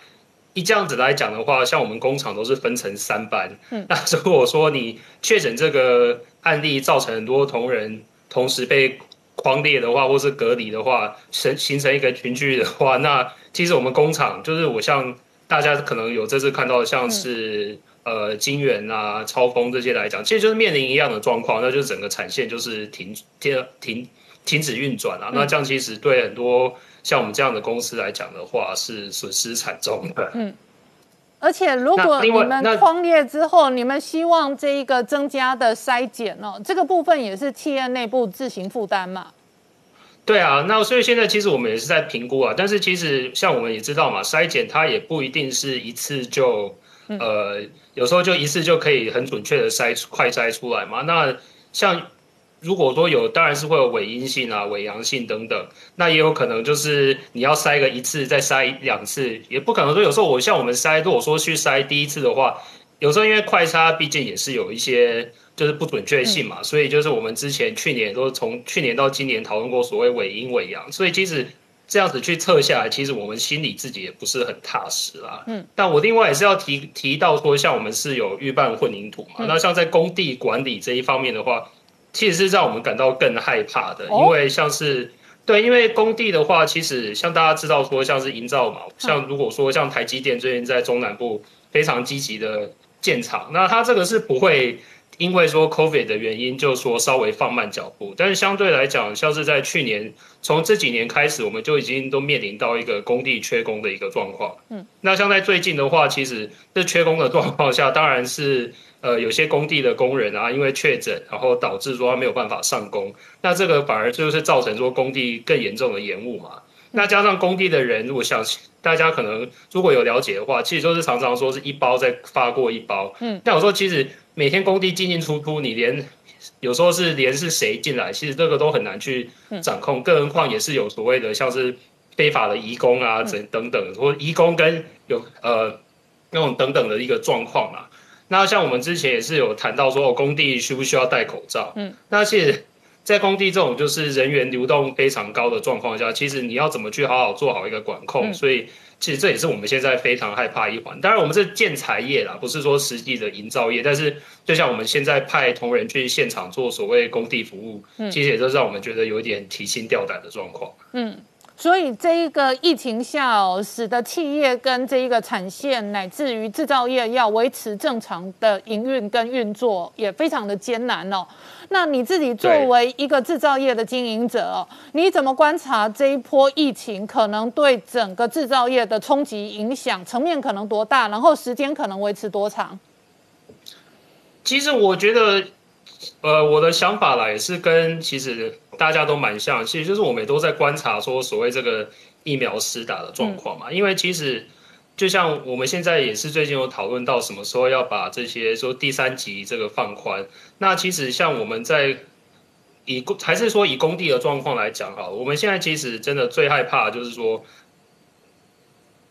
以这样子来讲的话，像我们工厂都是分成三班。嗯，那如果说你确诊这个案例造成很多同仁同时被框列的话，或是隔离的话，形形成一个群聚的话，那其实我们工厂就是我像大家可能有这次看到的，像是、呃金源啊、超风这些来讲，其实就是面临一样的状况，那就是整个产线就是停停停停止运转啊。那这样其实对很多像我们这样的公司来讲的话，是损失惨重的。嗯而且如果你们那框列之后，你们希望这一个增加的筛检哦，这个部分也是企业内部自行负担嘛？对啊，那所以现在其实我们也是在评估啊，但是其实像我们也知道嘛，筛检它也不一定是一次就，呃，有时候就一次就可以很准确的筛快筛出来嘛。那像如果说有，当然是会有伪阴性啊、伪阳性等等，那也有可能就是你要筛个一次，再筛两次，也不可能说有时候我像我们筛，如果说去筛第一次的话，有时候因为快筛毕竟也是有一些就是不准确性嘛，所以就是我们之前去年都从去年到今年讨论过所谓伪阴伪阳，所以即使这样子去测下来，其实我们心里自己也不是很踏实啦。嗯，但我另外也是要提提到说，像我们是有预办混凝土嘛，那像在工地管理这一方面的话，其实是让我们感到更害怕的，因为像是。对，因为工地的话，其实像大家知道说，像是营造嘛，像如果说像台积电最近在中南部非常积极的建厂，那它这个是不会因为说 COVID 的原因，就说稍微放慢脚步。但是相对来讲，像是在去年，从这几年开始，我们就已经都面临到一个工地缺工的一个状况。嗯，那像在最近的话，其实这缺工的状况下，当然是呃有些工地的工人啊，因为确诊，然后导致说他没有办法上工，那这个反而就是造成说工地更严重的延误嘛。那加上工地的人，如果像大家可能如果有了解的话，其实都是常常说是一包再发过一包。嗯，但有时候其实每天工地进进出出，你连有时候是连是谁进来，其实这个都很难去掌控，更何况也是有所谓的像是非法的移工啊，等等等，或移工跟有呃那种等等的一个状况嘛。那像我们之前也是有谈到说，哦，工地需不需要戴口罩？嗯，那其实。在工地这种就是人员流动非常高的状况下，其实你要怎么去好好做好一个管控？所以其实这也是我们现在非常害怕一环。当然，我们是建材业啦，不是说实际的营造业。但是，就像我们现在派同仁去现场做所谓工地服务，其实也是让我们觉得有一点提心吊胆的状况。嗯。所以这一个疫情下哦，使得企业跟这一个产线乃至于制造业要维持正常的营运跟运作，也非常的艰难哦。那你自己作为一个制造业的经营者哦，你怎么观察这一波疫情可能对整个制造业的冲击影响层面可能多大？然后时间可能维持多长？其实我觉得。呃，我的想法啦，也是跟其实大家都蛮像，其实就是我们也都在观察说所谓这个疫苗施打的状况嘛。因为其实就像我们现在也是最近有讨论到什么时候要把这些说第三级这个放宽。那其实像我们在以还是说以工地的状况来讲哈，我们现在其实真的最害怕就是说，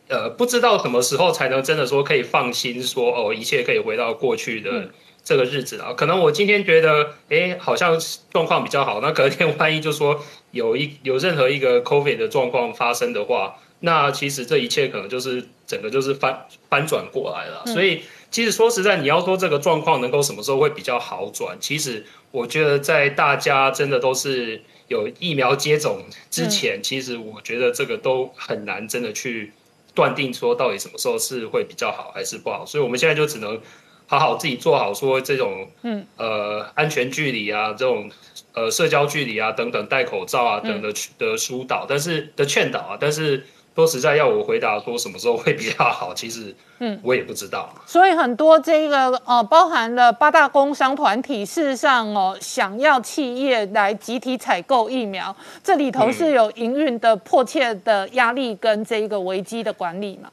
呃，不知道什么时候才能真的说可以放心说哦，一切可以回到过去的。这个日子啊，可能我今天觉得，哎，好像状况比较好。那隔天万一就说有一有任何一个 COVID 的状况发生的话，那其实这一切可能就是整个就是翻翻转过来了。所以，其实说实在，你要说这个状况能够什么时候会比较好转，其实我觉得在大家真的都是有疫苗接种之前，其实我觉得这个都很难真的去断定说到底什么时候是会比较好还是不好。所以我们现在就只能。好好自己做好，说这种，嗯，呃，安全距离啊，这种，呃，社交距离啊，等等，戴口罩啊，等的的疏导，但是的劝导啊，但是说实在，要我回答说什么时候会比较好，其实，嗯，我也不知道。所以很多这个呃，包含了八大工商团体，事实上哦，想要企业来集体采购疫苗，这里头是有营运的迫切的压力跟这一个危机的管理嘛？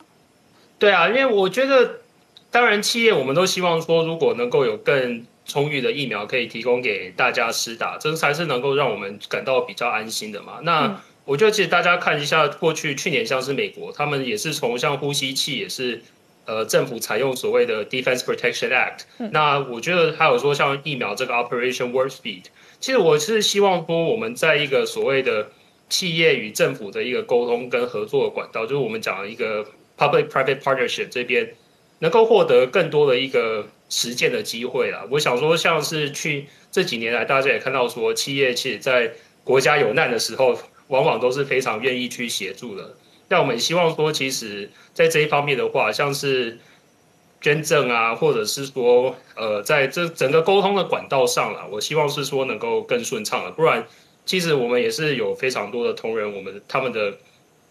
对啊，因为我觉得。当然，企业我们都希望说，如果能够有更充裕的疫苗可以提供给大家施打，这才是能够让我们感到比较安心的嘛。那我觉得，其实大家看一下过去去年，像是美国，他们也是从像呼吸器也是呃政府采用所谓的 Defense Protection Act。那我觉得还有说像疫苗这个 Operation Warp Speed，其实我是希望说我们在一个所谓的企业与政府的一个沟通跟合作的管道，就是我们讲的一个 Public Private Partnership 这边。能够获得更多的一个实践的机会啦。我想说，像是去这几年来，大家也看到说，企业其实在国家有难的时候，往往都是非常愿意去协助的。那我们希望说，其实在这一方面的话，像是捐赠啊，或者是说，呃，在这整个沟通的管道上啦，我希望是说能够更顺畅了。不然，其实我们也是有非常多的同仁，我们他们的。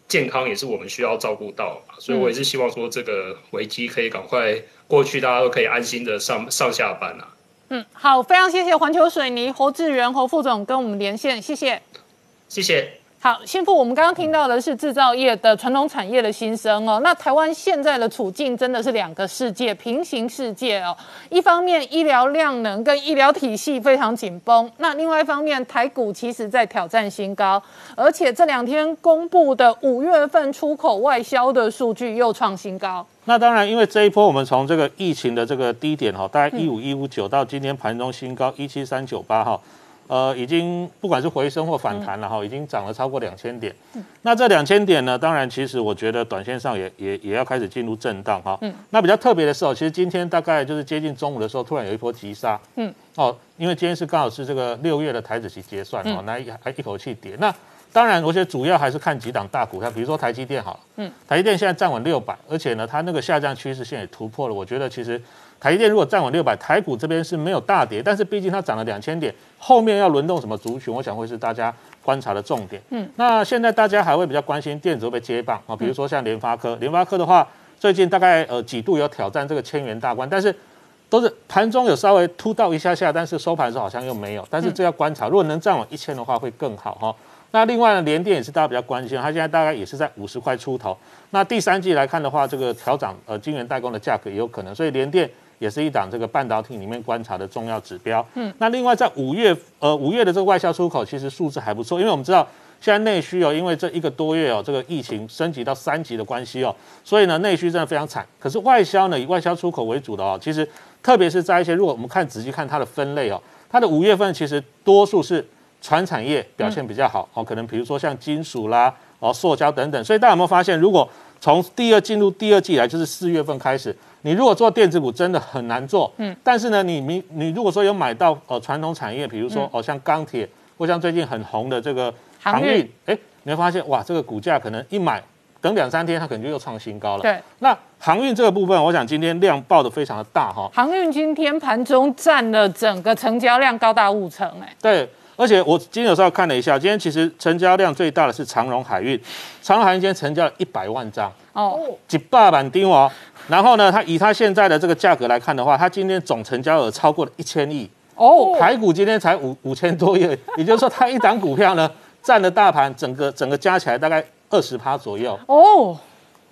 健康也是我们需要照顾到嘛，所以我也是希望说这个危机可以赶快过去，大家都可以安心的上上下班啊。嗯，好，非常谢谢环球水泥侯志源侯副总跟我们连线，谢谢，谢谢。好，新富，我们刚刚听到的是制造业的传统产业的新生哦。那台湾现在的处境真的是两个世界，平行世界哦。一方面医疗量能跟医疗体系非常紧绷，那另外一方面台股其实在挑战新高，而且这两天公布的五月份出口外销的数据又创新高。那当然，因为这一波我们从这个疫情的这个低点哈，大概一五一五九到今天盘中新高一七三九八哈。呃，已经不管是回升或反弹了哈，已经涨了超过两千点。那这两千点呢，当然其实我觉得短线上也也也要开始进入震荡哈。嗯。那比较特别的是哦，其实今天大概就是接近中午的时候，突然有一波急杀。嗯。哦，因为今天是刚好是这个六月的台子期结算哦，那一还一口气跌。那当然，我觉得主要还是看几档大股票，比如说台积电好。嗯。台积电现在站稳六百，而且呢，它那个下降趋势线也突破了。我觉得其实。台积电如果站稳六百，台股这边是没有大跌，但是毕竟它涨了两千点，后面要轮动什么族群，我想会是大家观察的重点。嗯，那现在大家还会比较关心电子会被接棒啊，比如说像联发科，联发科的话，最近大概呃几度有挑战这个千元大关，但是都是盘中有稍微突到一下下，但是收盘时候好像又没有，但是这要观察，如果能站稳一千的话会更好哈。那另外呢，联电也是大家比较关心，它现在大概也是在五十块出头。那第三季来看的话，这个调涨呃晶圆代工的价格也有可能，所以联电。也是一档这个半导体里面观察的重要指标。嗯，那另外在五月，呃，五月的这个外销出口其实数字还不错，因为我们知道现在内需哦，因为这一个多月哦，这个疫情升级到三级的关系哦，所以呢内需真的非常惨。可是外销呢，以外销出口为主的哦，其实特别是在一些如果我们看仔细看它的分类哦，它的五月份其实多数是船产业表现比较好哦，可能比如说像金属啦、哦塑胶等等。所以大家有没有发现，如果从第二进入第二季以来，就是四月份开始。你如果做电子股真的很难做，嗯，但是呢，你明你如果说有买到呃传统产业，比如说哦像钢铁或像最近很红的这个航运，哎，你会发现哇，这个股价可能一买等两三天，它可能就又创新高了。对，那航运这个部分，我想今天量爆的非常的大哈。航运今天盘中占了整个成交量高达五成，哎。对，而且我今天有时候看了一下，今天其实成交量最大的是长荣海运，长荣海运今天成交了一百万张哦，几百万丁哦。然后呢，它以它现在的这个价格来看的话，它今天总成交额超过了一千亿哦。台股今天才五五千多亿，也就是说，它一档股票呢，占了大盘整个整个加起来大概二十趴左右哦。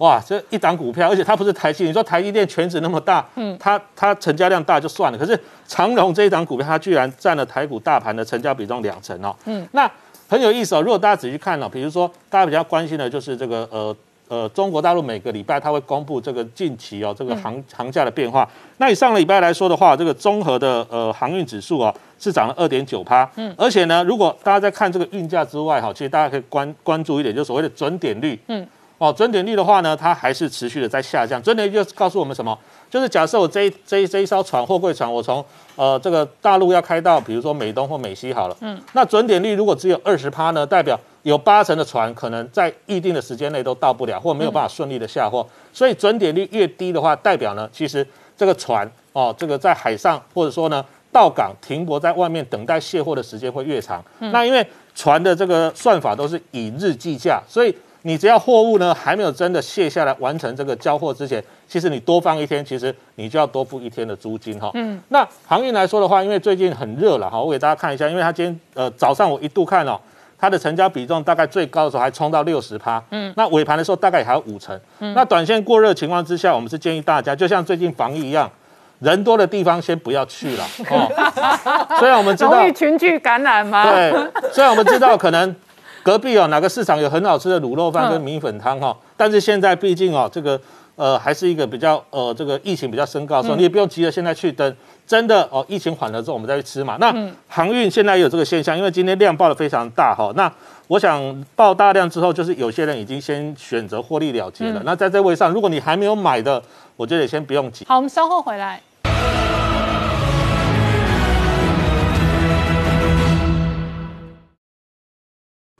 哇，这一档股票，而且它不是台积，你说台积电全值那么大，嗯，它它成交量大就算了，可是长荣这一档股票，它居然占了台股大盘的成交比重两成哦。嗯，那很有意思哦。如果大家仔细看哦，比如说大家比较关心的就是这个呃。呃，中国大陆每个礼拜它会公布这个近期哦，这个航航价的变化。那以上个礼拜来说的话，这个综合的呃航运指数啊是涨了二点九趴。嗯，而且呢，如果大家在看这个运价之外哈，其实大家可以关关注一点，就所谓的准点率。嗯，哦，准点率的话呢，它还是持续的在下降。准点率就告诉我们什么？就是假设我这这这一艘船货柜船，我从呃这个大陆要开到比如说美东或美西好了。嗯，那准点率如果只有二十趴呢，代表有八成的船可能在预定的时间内都到不了，或没有办法顺利的下货，所以准点率越低的话，代表呢，其实这个船哦，这个在海上或者说呢到港停泊在外面等待卸货的时间会越长。那因为船的这个算法都是以日计价，所以你只要货物呢还没有真的卸下来完成这个交货之前，其实你多放一天，其实你就要多付一天的租金哈。嗯。那航运来说的话，因为最近很热了哈，我给大家看一下，因为它今天呃早上我一度看哦。它的成交比重大概最高的时候还冲到六十趴，嗯，那尾盘的时候大概也还有五成，嗯，那短线过热情况之下，我们是建议大家，就像最近防疫一样，人多的地方先不要去了，哦，虽然我们知道容易群聚感染吗？对，虽然我们知道可能隔壁哦哪个市场有很好吃的卤肉饭跟米粉汤哈，但是现在毕竟哦这个呃还是一个比较呃这个疫情比较升高的时候，你也不用急着现在去等。真的哦，疫情缓了之后，我们再去吃嘛。那航运现在也有这个现象，因为今天量爆的非常大哈。那我想爆大量之后，就是有些人已经先选择获利了结了。那在这位上，如果你还没有买的，我觉得先不用急。好，我们稍后回来。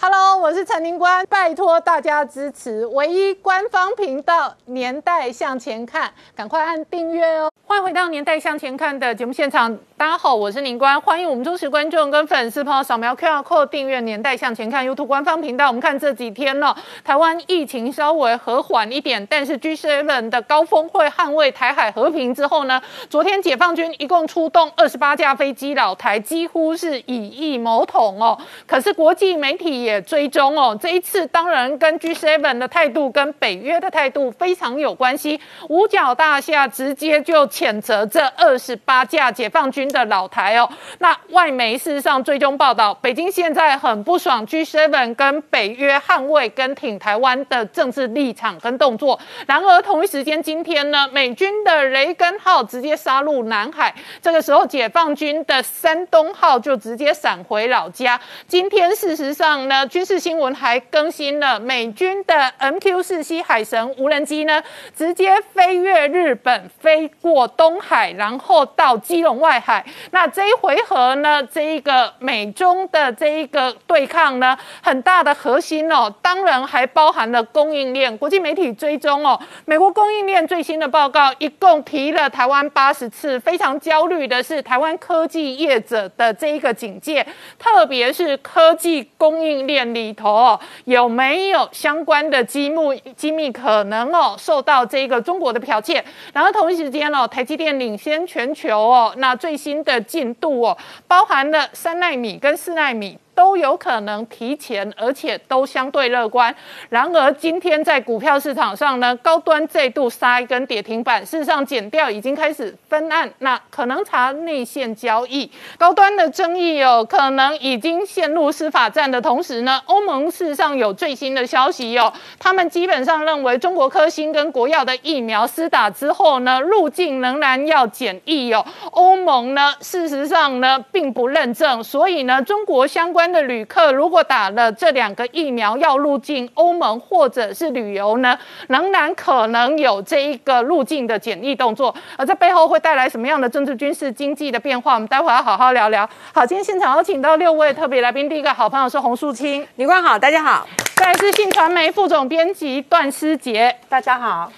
Hello，我是陈宁官，拜托大家支持唯一官方频道《年代向前看》，赶快按订阅哦！欢迎回到《年代向前看》的节目现场，大家好，我是宁官，欢迎我们忠实观众跟粉丝朋友扫描 QR Code 订阅《年代向前看》YouTube 官方频道。我们看这几天呢，台湾疫情稍微和缓一点，但是 G7 的高峰会捍卫台海和平之后呢，昨天解放军一共出动二十八架飞机老台，几乎是以疫谋统哦。可是国际媒体。也追踪哦，这一次当然跟 G7 的态度跟北约的态度非常有关系。五角大厦直接就谴责这二十八架解放军的老台哦。那外媒事实上追踪报道，北京现在很不爽 G7 跟北约捍卫跟挺台湾的政治立场跟动作。然而同一时间，今天呢，美军的雷根号直接杀入南海，这个时候解放军的山东号就直接闪回老家。今天事实上呢。军事新闻还更新了美军的 MQ 四 C 海神无人机呢，直接飞越日本，飞过东海，然后到基隆外海。那这一回合呢，这一个美中的这一个对抗呢，很大的核心哦，当然还包含了供应链。国际媒体追踪哦，美国供应链最新的报告一共提了台湾八十次，非常焦虑的是台湾科技业者的这一个警戒，特别是科技供应。链里头哦有没有相关的机密机密可能哦受到这个中国的剽窃？然后同一时间哦，台积电领先全球哦，那最新的进度哦，包含了三纳米跟四纳米。都有可能提前，而且都相对乐观。然而，今天在股票市场上呢，高端再度杀一根跌停板，事实上减掉已经开始分案，那可能查内线交易。高端的争议哦，可能已经陷入司法战的同时呢，欧盟事实上有最新的消息哦，他们基本上认为中国科兴跟国药的疫苗施打之后呢，入境仍然要检疫哦。欧盟呢，事实上呢，并不认证，所以呢，中国相关。的旅客如果打了这两个疫苗要入境欧盟或者是旅游呢，仍然可能有这一个入境的检疫动作，而在背后会带来什么样的政治、军事、经济的变化？我们待会要好好聊聊。好，今天现场有请到六位特别来宾，第一个好朋友是洪树清，李冠好，大家好；再是信传媒副总编辑段思杰，大家好；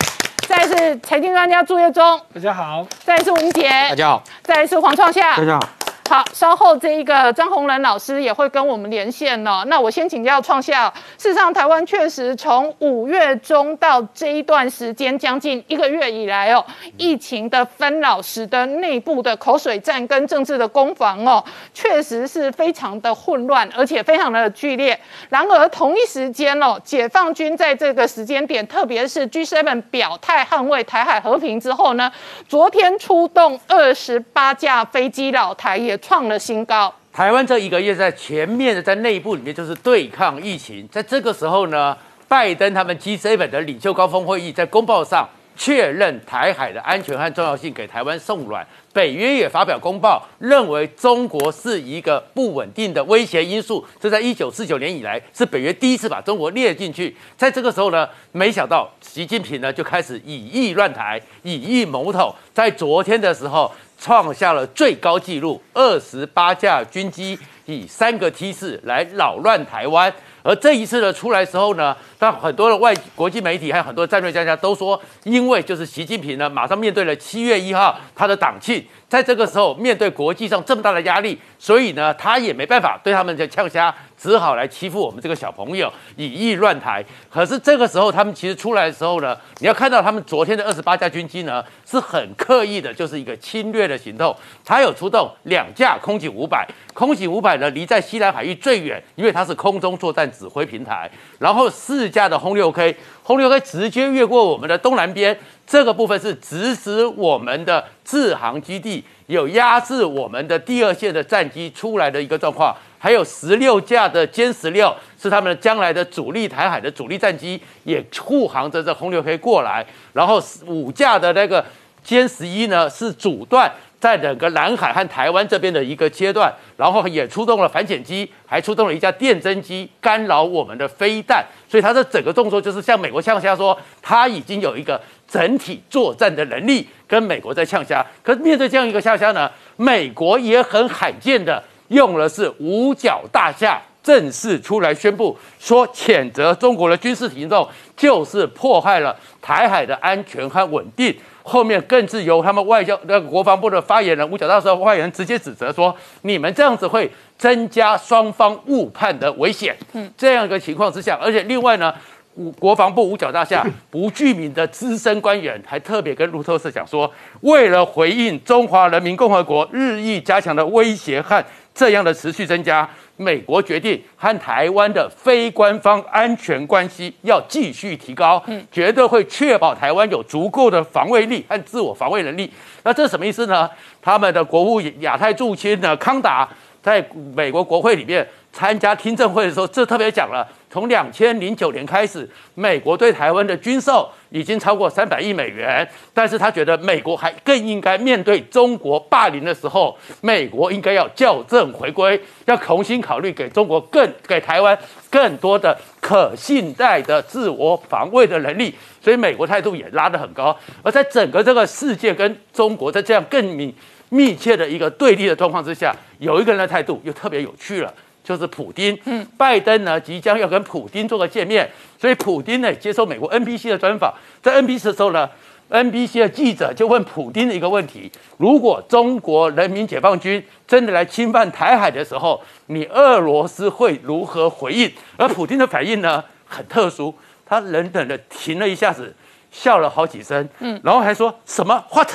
再是财经专家朱业忠，大家好；再是吴杰，大家好；再是黄创夏，大家好。好，稍后这一个张宏仁老师也会跟我们连线呢。那我先请教创下，事实上台湾确实从五月中到这一段时间将近一个月以来哦，疫情的纷扰使得内部的口水战跟政治的攻防哦，确实是非常的混乱，而且非常的剧烈。然而同一时间哦，解放军在这个时间点，特别是 G7 表态捍卫台海和平之后呢，昨天出动二十八架飞机老台也。创了新高。台湾这一个月在全面的，在内部里面就是对抗疫情。在这个时候呢，拜登他们 G7 的领袖高峰会议在公报上确认台海的安全和重要性，给台湾送软。北约也发表公报，认为中国是一个不稳定的威胁因素。这在一九四九年以来是北约第一次把中国列进去。在这个时候呢，没想到习近平呢就开始以意乱台，以意谋统。在昨天的时候。创下了最高纪录，二十八架军机以三个梯次来扰乱台湾。而这一次的出来时候呢，那很多的外国际媒体还有很多战略家家都说，因为就是习近平呢，马上面对了七月一号他的党庆，在这个时候面对国际上这么大的压力，所以呢，他也没办法对他们的呛虾。只好来欺负我们这个小朋友，以意乱台。可是这个时候，他们其实出来的时候呢，你要看到他们昨天的二十八架军机呢，是很刻意的，就是一个侵略的行动。他有出动两架空警五百，空警五百呢离在西南海域最远，因为它是空中作战指挥平台。然后四架的轰六 K，轰六 K 直接越过我们的东南边，这个部分是指使我们的制航基地，有压制我们的第二线的战机出来的一个状况。还有十六架的歼十六是他们将来的主力台海的主力战机，也护航着这红流可以过来。然后五架的那个歼十一呢，是阻断在整个南海和台湾这边的一个阶段，然后也出动了反潜机，还出动了一架电侦机干扰我们的飞弹。所以它的整个动作就是向美国呛虾，说它已经有一个整体作战的能力，跟美国在呛虾。可是面对这样一个呛虾呢，美国也很罕见的。用的是五角大厦正式出来宣布说，谴责中国的军事行动就是迫害了台海的安全和稳定。后面更是由他们外交那个国防部的发言人五角大社发言人直接指责说，你们这样子会增加双方误判的危险。嗯，这样一个情况之下，而且另外呢。国防部五角大厦 不具名的资深官员还特别跟路透社讲说，为了回应中华人民共和国日益加强的威胁和这样的持续增加，美国决定和台湾的非官方安全关系要继续提高，绝对会确保台湾有足够的防卫力和自我防卫能力。那这什么意思呢？他们的国务亚太驻青的康达在美国国会里面参加听证会的时候，这特别讲了。从两千零九年开始，美国对台湾的军售已经超过三百亿美元。但是他觉得美国还更应该面对中国霸凌的时候，美国应该要校正回归，要重新考虑给中国更给台湾更多的可信赖的自我防卫的能力。所以美国态度也拉得很高。而在整个这个世界跟中国在这样更密密切的一个对立的状况之下，有一个人的态度又特别有趣了。就是普京，嗯，拜登呢即将要跟普京做个见面，所以普京呢接受美国 NBC 的专访，在 NBC 的时候呢，NBC 的记者就问普京的一个问题：如果中国人民解放军真的来侵犯台海的时候，你俄罗斯会如何回应？而普京的反应呢很特殊，他冷冷的停了一下子，笑了好几声，嗯，然后还说什么 What？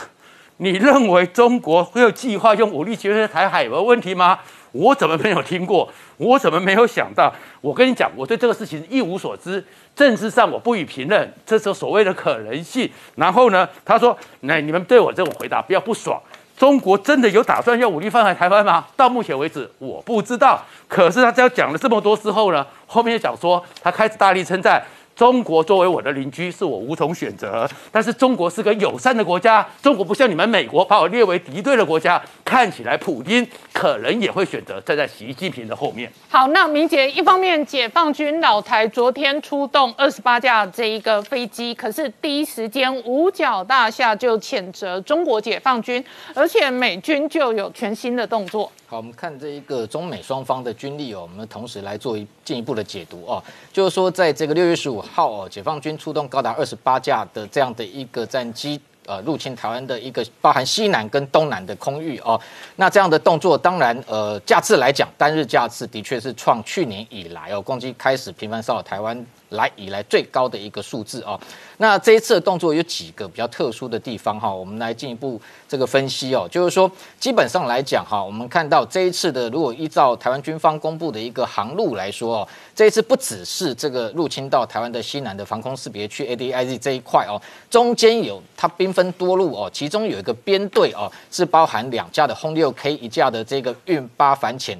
你认为中国会有计划用武力侵略台海有问题吗？我怎么没有听过？我怎么没有想到？我跟你讲，我对这个事情一无所知。政治上我不予评论，这是所谓的可能性。然后呢，他说：“那你们对我这种回答不要不爽。中国真的有打算要武力犯害台湾吗？到目前为止，我不知道。可是他只要讲了这么多之后呢，后面又讲说他开始大力称赞。”中国作为我的邻居，是我无从选择。但是中国是个友善的国家，中国不像你们美国把我列为敌对的国家。看起来普京可能也会选择站在习近平的后面。好，那明杰，一方面解放军老台昨天出动二十八架这一个飞机，可是第一时间五角大厦就谴责中国解放军，而且美军就有全新的动作。好，我们看这一个中美双方的军力哦，我们同时来做一进一步的解读哦，就是说在这个六月十五号哦，解放军出动高达二十八架的这样的一个战机。呃，入侵台湾的一个包含西南跟东南的空域哦，那这样的动作，当然呃，架次来讲，单日架次的确是创去年以来哦，攻击开始频繁骚扰台湾。来以来最高的一个数字哦，那这一次的动作有几个比较特殊的地方哈，我们来进一步这个分析哦，就是说基本上来讲哈，我们看到这一次的如果依照台湾军方公布的一个航路来说哦，这一次不只是这个入侵到台湾的西南的防空识别区 ADIZ 这一块哦，中间有它兵分多路哦，其中有一个编队哦，是包含两架的轰六 K 一架的这个运八反潜。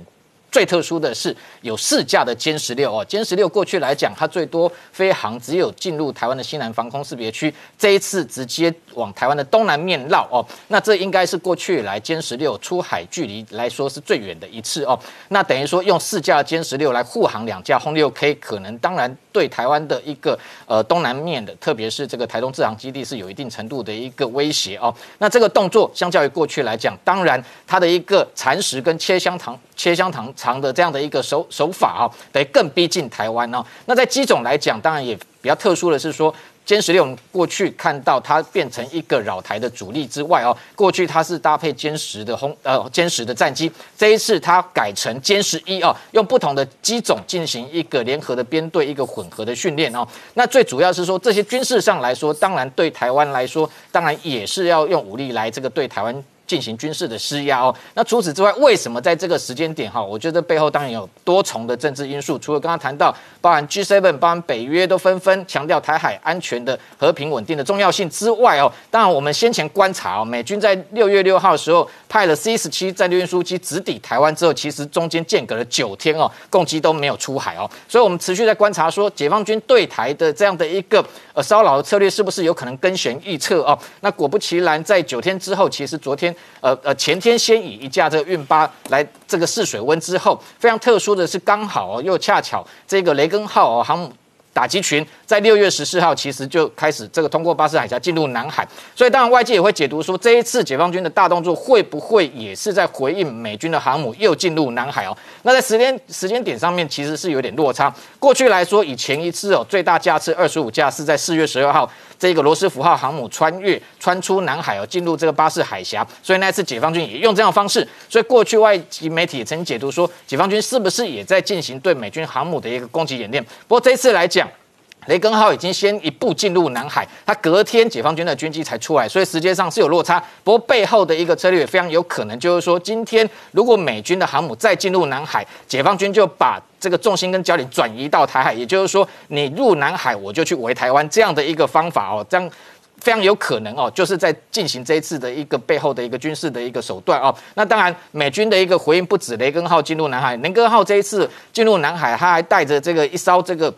最特殊的是有四架的歼十六哦，歼十六过去来讲，它最多飞航只有进入台湾的西南防空识别区，这一次直接往台湾的东南面绕哦，那这应该是过去来歼十六出海距离来说是最远的一次哦，那等于说用四架歼十六来护航两架轰六 K，可能当然对台湾的一个呃东南面的，特别是这个台东制航基地是有一定程度的一个威胁哦，那这个动作相较于过去来讲，当然它的一个蚕食跟切香糖。切香肠长的这样的一个手手法啊，得更逼近台湾哦。那在机种来讲，当然也比较特殊的是说，歼十六过去看到它变成一个扰台的主力之外哦，过去它是搭配歼十的轰呃歼十的战机，这一次它改成歼十一哦，用不同的机种进行一个联合的编队一个混合的训练哦。那最主要是说这些军事上来说，当然对台湾来说，当然也是要用武力来这个对台湾。进行军事的施压哦，那除此之外，为什么在这个时间点哈？我觉得背后当然有多重的政治因素。除了刚刚谈到，包含 G7、包含北约都纷纷强调台海安全的和平稳定的重要性之外哦，当然我们先前观察哦，美军在六月六号的时候派了 C 十七战略运输机直抵台湾之后，其实中间间隔了九天哦，共机都没有出海哦，所以我们持续在观察说，解放军对台的这样的一个呃骚扰的策略是不是有可能跟弦预测哦？那果不其然，在九天之后，其实昨天。呃呃，前天先以一架这个运八来这个试水温之后，非常特殊的是，刚好，又恰巧这个雷根号哦航母打击群在六月十四号其实就开始这个通过巴士海峡进入南海，所以当然外界也会解读说，这一次解放军的大动作会不会也是在回应美军的航母又进入南海哦？那在时间时间点上面其实是有点落差。过去来说，以前一次哦最大架次二十五架是在四月十二号，这个罗斯福号航母穿越穿出南海哦，进入这个巴士海峡，所以那次解放军也用这样方式。所以过去外籍媒体也曾经解读说，解放军是不是也在进行对美军航母的一个攻击演练？不过这次来讲。雷根号已经先一步进入南海，它隔天解放军的军机才出来，所以时间上是有落差。不过背后的一个策略也非常有可能，就是说今天如果美军的航母再进入南海，解放军就把这个重心跟焦点转移到台海，也就是说你入南海我就去围台湾这样的一个方法哦，这样非常有可能哦，就是在进行这一次的一个背后的一个军事的一个手段哦。那当然美军的一个回应不止雷根号进入南海，雷根号这一次进入南海，他还带着这个一艘这个。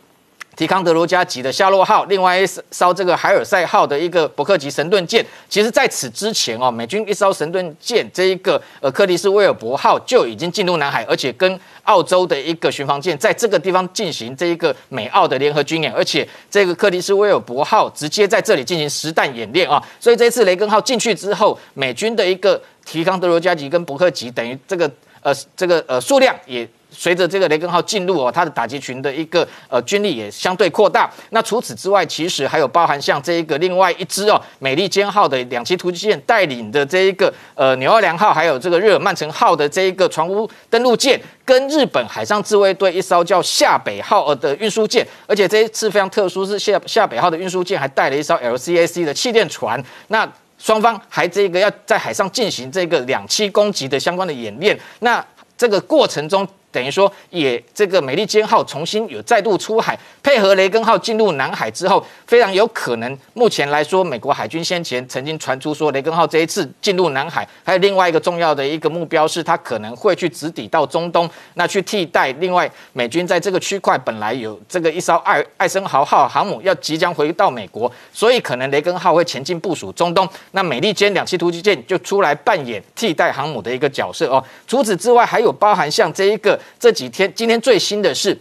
提康德罗加级的夏洛号，另外一艘这个海尔赛号的一个伯克级神盾舰，其实在此之前哦，美军一艘神盾舰这一个呃克里斯威尔伯号就已经进入南海，而且跟澳洲的一个巡防舰在这个地方进行这一个美澳的联合军演，而且这个克里斯威尔伯号直接在这里进行实弹演练啊，所以这次雷根号进去之后，美军的一个提康德罗加级跟伯克级等于这个呃这个呃数量也。随着这个雷根号进入哦，它的打击群的一个呃军力也相对扩大。那除此之外，其实还有包含像这一个另外一支哦，美利坚号的两栖突击舰带领的这一个呃纽奥良号，还有这个日耳曼城号的这一个船坞登陆舰，跟日本海上自卫队一艘叫夏北号呃的运输舰。而且这一次非常特殊，是夏夏北号的运输舰还带了一艘 LCAC 的气垫船。那双方还这个要在海上进行这个两栖攻击的相关的演练。那这个过程中。等于说，也这个美利坚号重新有再度出海，配合雷根号进入南海之后，非常有可能。目前来说，美国海军先前曾经传出说，雷根号这一次进入南海，还有另外一个重要的一个目标是，它可能会去直抵到中东，那去替代另外美军在这个区块本来有这个一艘爱爱森豪号航母要即将回到美国，所以可能雷根号会前进部署中东，那美利坚两栖突击舰就出来扮演替代航母的一个角色哦。除此之外，还有包含像这一个。这几天，今天最新的是，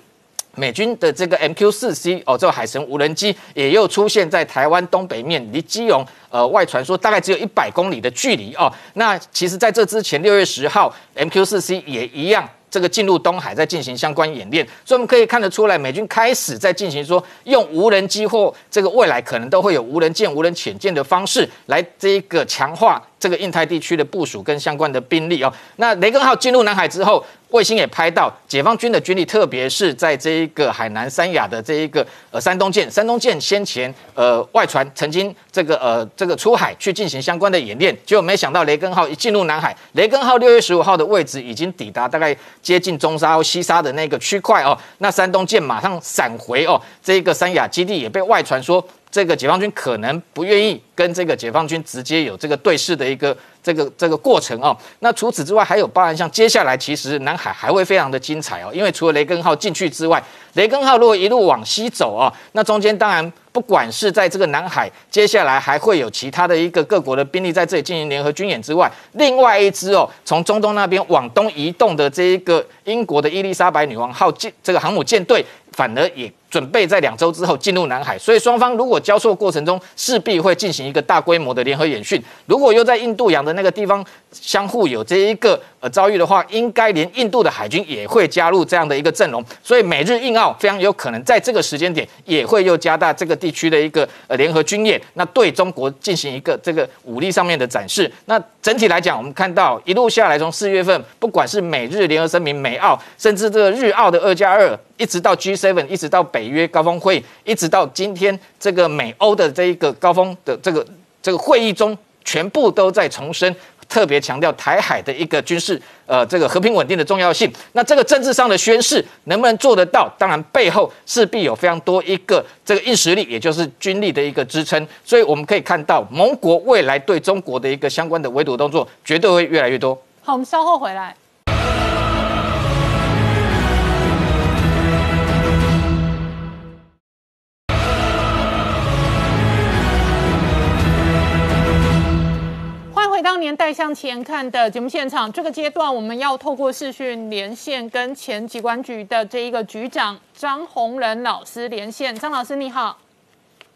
美军的这个 MQ 四 C 哦，这个海神无人机也又出现在台湾东北面，离基隆呃外传说大概只有一百公里的距离哦。那其实在这之前，六月十号，MQ 四 C 也一样。这个进入东海在进行相关演练，所以我们可以看得出来，美军开始在进行说用无人机或这个未来可能都会有无人舰、无人潜舰的方式来这一个强化这个印太地区的部署跟相关的兵力哦。那雷根号进入南海之后，卫星也拍到解放军的军力，特别是在这一个海南三亚的这一个呃山东舰，山东舰先前呃外传曾经这个呃这个出海去进行相关的演练，结果没想到雷根号一进入南海，雷根号六月十五号的位置已经抵达大概。接近中沙西沙的那个区块哦，那山东舰马上闪回哦，这一个三亚基地也被外传说，这个解放军可能不愿意跟这个解放军直接有这个对视的一个。这个这个过程哦，那除此之外还有包含像接下来其实南海还会非常的精彩哦，因为除了雷根号进去之外，雷根号如果一路往西走哦，那中间当然不管是在这个南海，接下来还会有其他的一个各国的兵力在这里进行联合军演之外，另外一支哦从中东那边往东移动的这一个英国的伊丽莎白女王号舰这个航母舰队，反而也准备在两周之后进入南海，所以双方如果交错过程中势必会进行一个大规模的联合演训，如果又在印度洋的那个地方相互有这一个呃遭遇的话，应该连印度的海军也会加入这样的一个阵容，所以美日印澳非常有可能在这个时间点也会又加大这个地区的一个呃联合军演，那对中国进行一个这个武力上面的展示。那整体来讲，我们看到一路下来，从四月份，不管是美日联合声明、美澳，甚至这个日澳的二加二，一直到 G7，一直到北约高峰会，一直到今天这个美欧的这一个高峰的这个这个会议中。全部都在重申，特别强调台海的一个军事，呃，这个和平稳定的重要性。那这个政治上的宣誓能不能做得到？当然背后势必有非常多一个这个硬实力，也就是军力的一个支撑。所以我们可以看到，盟国未来对中国的一个相关的围堵动作，绝对会越来越多。好，我们稍后回来。年代向前看的节目现场，这个阶段我们要透过视讯连线跟前机关局的这一个局长张宏仁老师连线。张老师你好，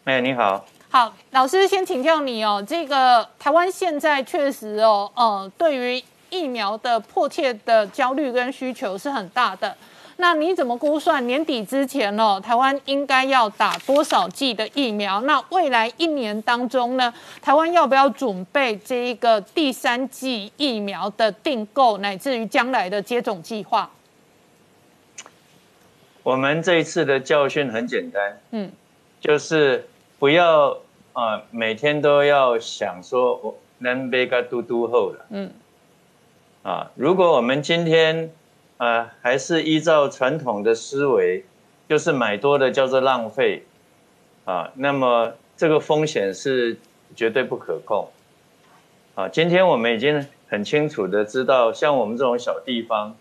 哎你好，好老师先请教你哦，这个台湾现在确实哦，呃，对于疫苗的迫切的焦虑跟需求是很大的。那你怎么估算年底之前哦，台湾应该要打多少剂的疫苗？那未来一年当中呢，台湾要不要准备这一个第三剂疫苗的订购，乃至于将来的接种计划？我们这一次的教训很简单，嗯，就是不要啊，每天都要想说我能被个嘟嘟后了，嗯，啊，如果我们今天。啊，还是依照传统的思维，就是买多的叫做浪费，啊，那么这个风险是绝对不可控，啊，今天我们已经很清楚的知道，像我们这种小地方，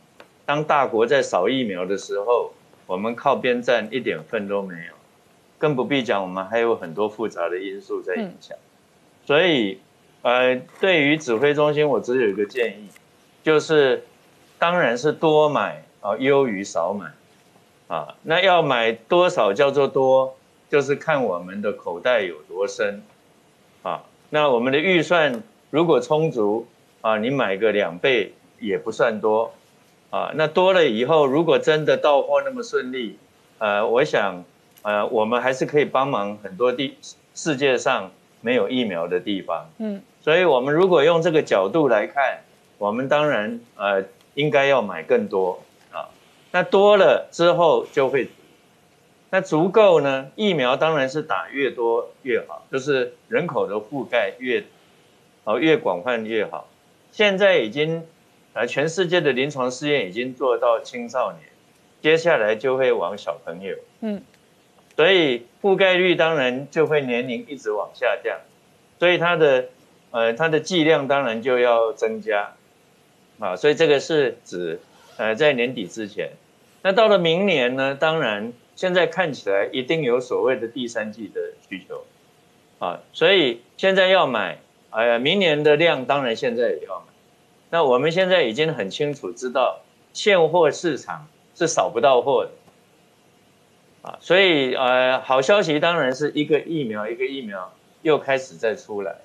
当大国在扫疫苗的时候，我们靠边站一点份都没有，更不必讲我们还有很多复杂的因素在影响，所以，呃，对于指挥中心，我只有一个建议，就是。当然是多买啊，优于少买，啊，那要买多少叫做多，就是看我们的口袋有多深，啊，那我们的预算如果充足，啊，你买个两倍也不算多，啊，那多了以后，如果真的到货那么顺利，呃，我想，呃，我们还是可以帮忙很多地世界上没有疫苗的地方，嗯，所以我们如果用这个角度来看，我们当然，呃。应该要买更多啊，那多了之后就会，那足够呢？疫苗当然是打越多越好，就是人口的覆盖越，哦越广泛越好。现在已经，呃，全世界的临床试验已经做到青少年，接下来就会往小朋友，嗯，所以覆盖率当然就会年龄一直往下降，所以它的，呃，它的剂量当然就要增加。啊，所以这个是指，呃，在年底之前，那到了明年呢？当然，现在看起来一定有所谓的第三季的需求，啊，所以现在要买，哎呀，明年的量当然现在也要买。那我们现在已经很清楚知道，现货市场是扫不到货的，啊，所以呃，好消息当然是一个疫苗一个疫苗又开始在出来，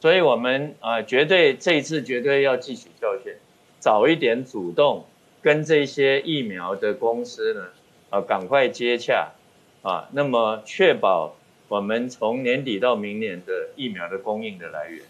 所以我们啊，绝对这一次绝对要汲取教训。早一点主动跟这些疫苗的公司呢，啊，赶快接洽，啊，那么确保我们从年底到明年的疫苗的供应的来源。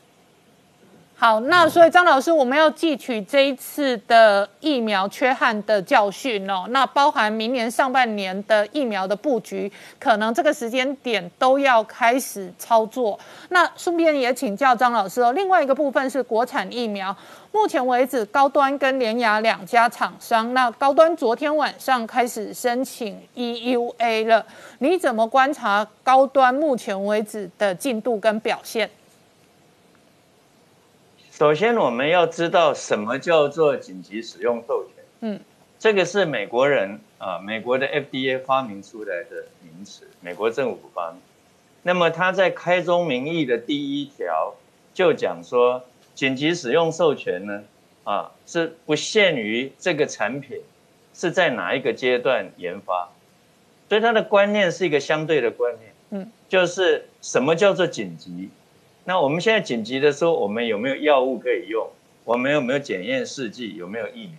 好，那所以张老师，我们要汲取这一次的疫苗缺憾的教训哦。那包含明年上半年的疫苗的布局，可能这个时间点都要开始操作。那顺便也请教张老师哦。另外一个部分是国产疫苗，目前为止高端跟联雅两家厂商，那高端昨天晚上开始申请 EUA 了。你怎么观察高端目前为止的进度跟表现？首先，我们要知道什么叫做紧急使用授权。嗯，这个是美国人啊，美国的 FDA 发明出来的名词，美国政府发明。那么他在开宗明义的第一条就讲说，紧急使用授权呢，啊，是不限于这个产品是在哪一个阶段研发，所以它的观念是一个相对的观念。嗯，就是什么叫做紧急？那我们现在紧急的说，我们有没有药物可以用？我们有没有检验试剂？有没有疫苗？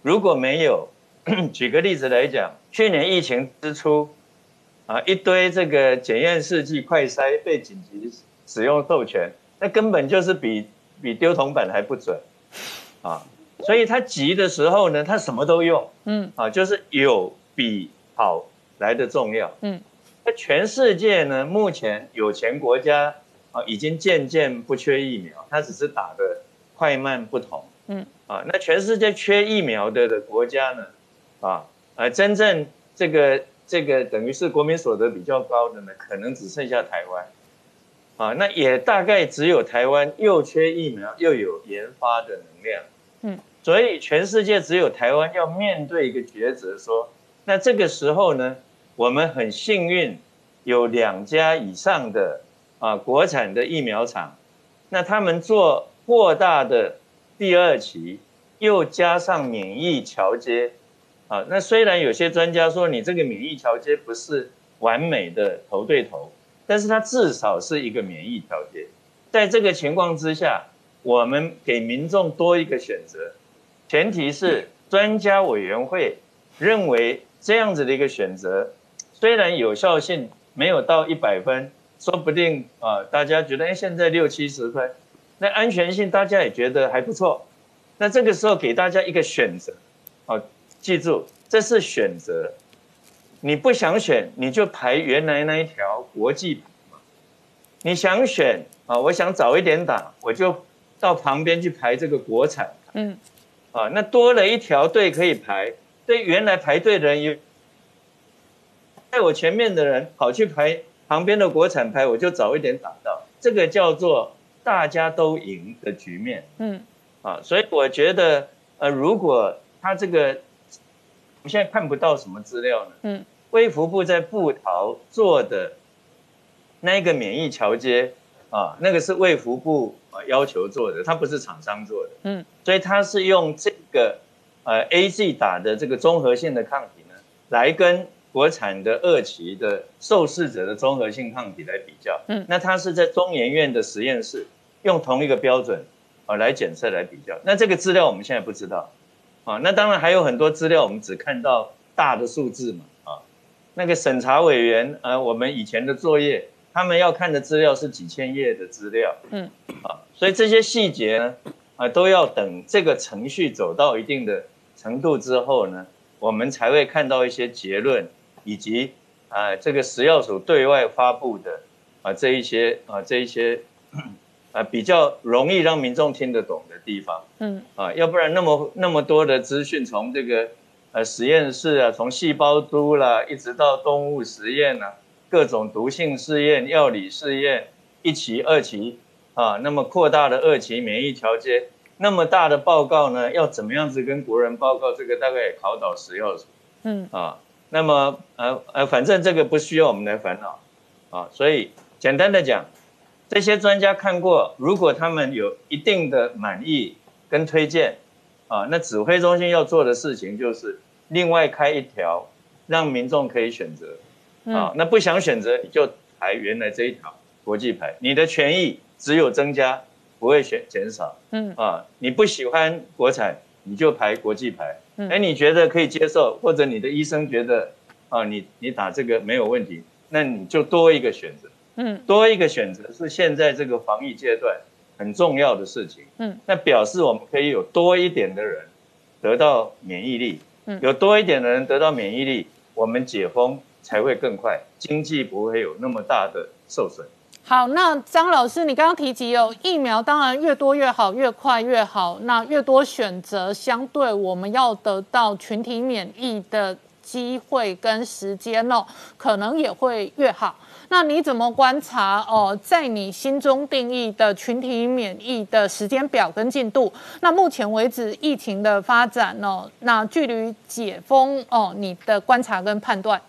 如果没有，举个例子来讲，去年疫情之初，啊，一堆这个检验试剂快筛被紧急使用授权，那根本就是比比丢铜板还不准，啊，所以他急的时候呢，他什么都用，嗯，啊，就是有比好来的重要，嗯，那全世界呢，目前有钱国家。啊，已经渐渐不缺疫苗，它只是打的快慢不同。嗯，啊，那全世界缺疫苗的的国家呢？啊，呃，真正这个这个等于是国民所得比较高的呢，可能只剩下台湾。啊，那也大概只有台湾又缺疫苗又有研发的能量。嗯，所以全世界只有台湾要面对一个抉择，说，那这个时候呢，我们很幸运有两家以上的。啊，国产的疫苗厂，那他们做扩大的第二期，又加上免疫桥接，啊，那虽然有些专家说你这个免疫桥接不是完美的头对头，但是它至少是一个免疫调节。在这个情况之下，我们给民众多一个选择，前提是专家委员会认为这样子的一个选择，虽然有效性没有到一百分，说不定啊，大家觉得哎现在六七十分，那安全性大家也觉得还不错，那这个时候给大家一个选择，哦，记住这是选择，你不想选你就排原来那一条国际牌嘛，你想选。啊，我想早一点打，我就到旁边去排这个国产。嗯，啊，那多了一条队可以排，对原来排队的人有，在我前面的人跑去排旁边的国产牌，我就早一点打到。这个叫做大家都赢的局面。嗯，啊，所以我觉得，呃，如果他这个，我现在看不到什么资料呢。嗯，微服部在布桃做的那个免疫桥接。啊，那个是卫福部啊要求做的，它不是厂商做的，嗯，所以它是用这个呃 A G 打的这个综合性的抗体呢，来跟国产的二期的受试者的综合性抗体来比较，嗯，那它是在中研院的实验室用同一个标准啊来检测来比较，那这个资料我们现在不知道，啊，那当然还有很多资料我们只看到大的数字嘛，啊，那个审查委员呃我们以前的作业。他们要看的资料是几千页的资料，嗯，啊，所以这些细节呢，啊，都要等这个程序走到一定的程度之后呢，我们才会看到一些结论，以及啊，这个食药署对外发布的啊这一些啊这一些啊比较容易让民众听得懂的地方，嗯，啊，要不然那么那么多的资讯从这个呃实验室啊，从细胞株啦，一直到动物实验啊。各种毒性试验、药理试验，一期、二期，啊，那么扩大的二期免疫调节，那么大的报告呢，要怎么样子跟国人报告？这个大概也考倒食药署，嗯，啊，那么呃呃，反正这个不需要我们来烦恼，啊，所以简单的讲，这些专家看过，如果他们有一定的满意跟推荐，啊，那指挥中心要做的事情就是另外开一条，让民众可以选择。啊，那不想选择你就排原来这一条国际牌，你的权益只有增加，不会选减少。嗯啊，你不喜欢国产，你就排国际牌。哎，你觉得可以接受，或者你的医生觉得啊，你你打这个没有问题，那你就多一个选择。嗯，多一个选择是现在这个防疫阶段很重要的事情。嗯，那表示我们可以有多一点的人得到免疫力。嗯，有多一点的人得到免疫力，我们解封。才会更快，经济不会有那么大的受损。好，那张老师，你刚刚提及有疫苗，当然越多越好，越快越好。那越多选择，相对我们要得到群体免疫的机会跟时间哦，可能也会越好。那你怎么观察哦？在你心中定义的群体免疫的时间表跟进度？那目前为止疫情的发展哦，那距离解封哦，你的观察跟判断？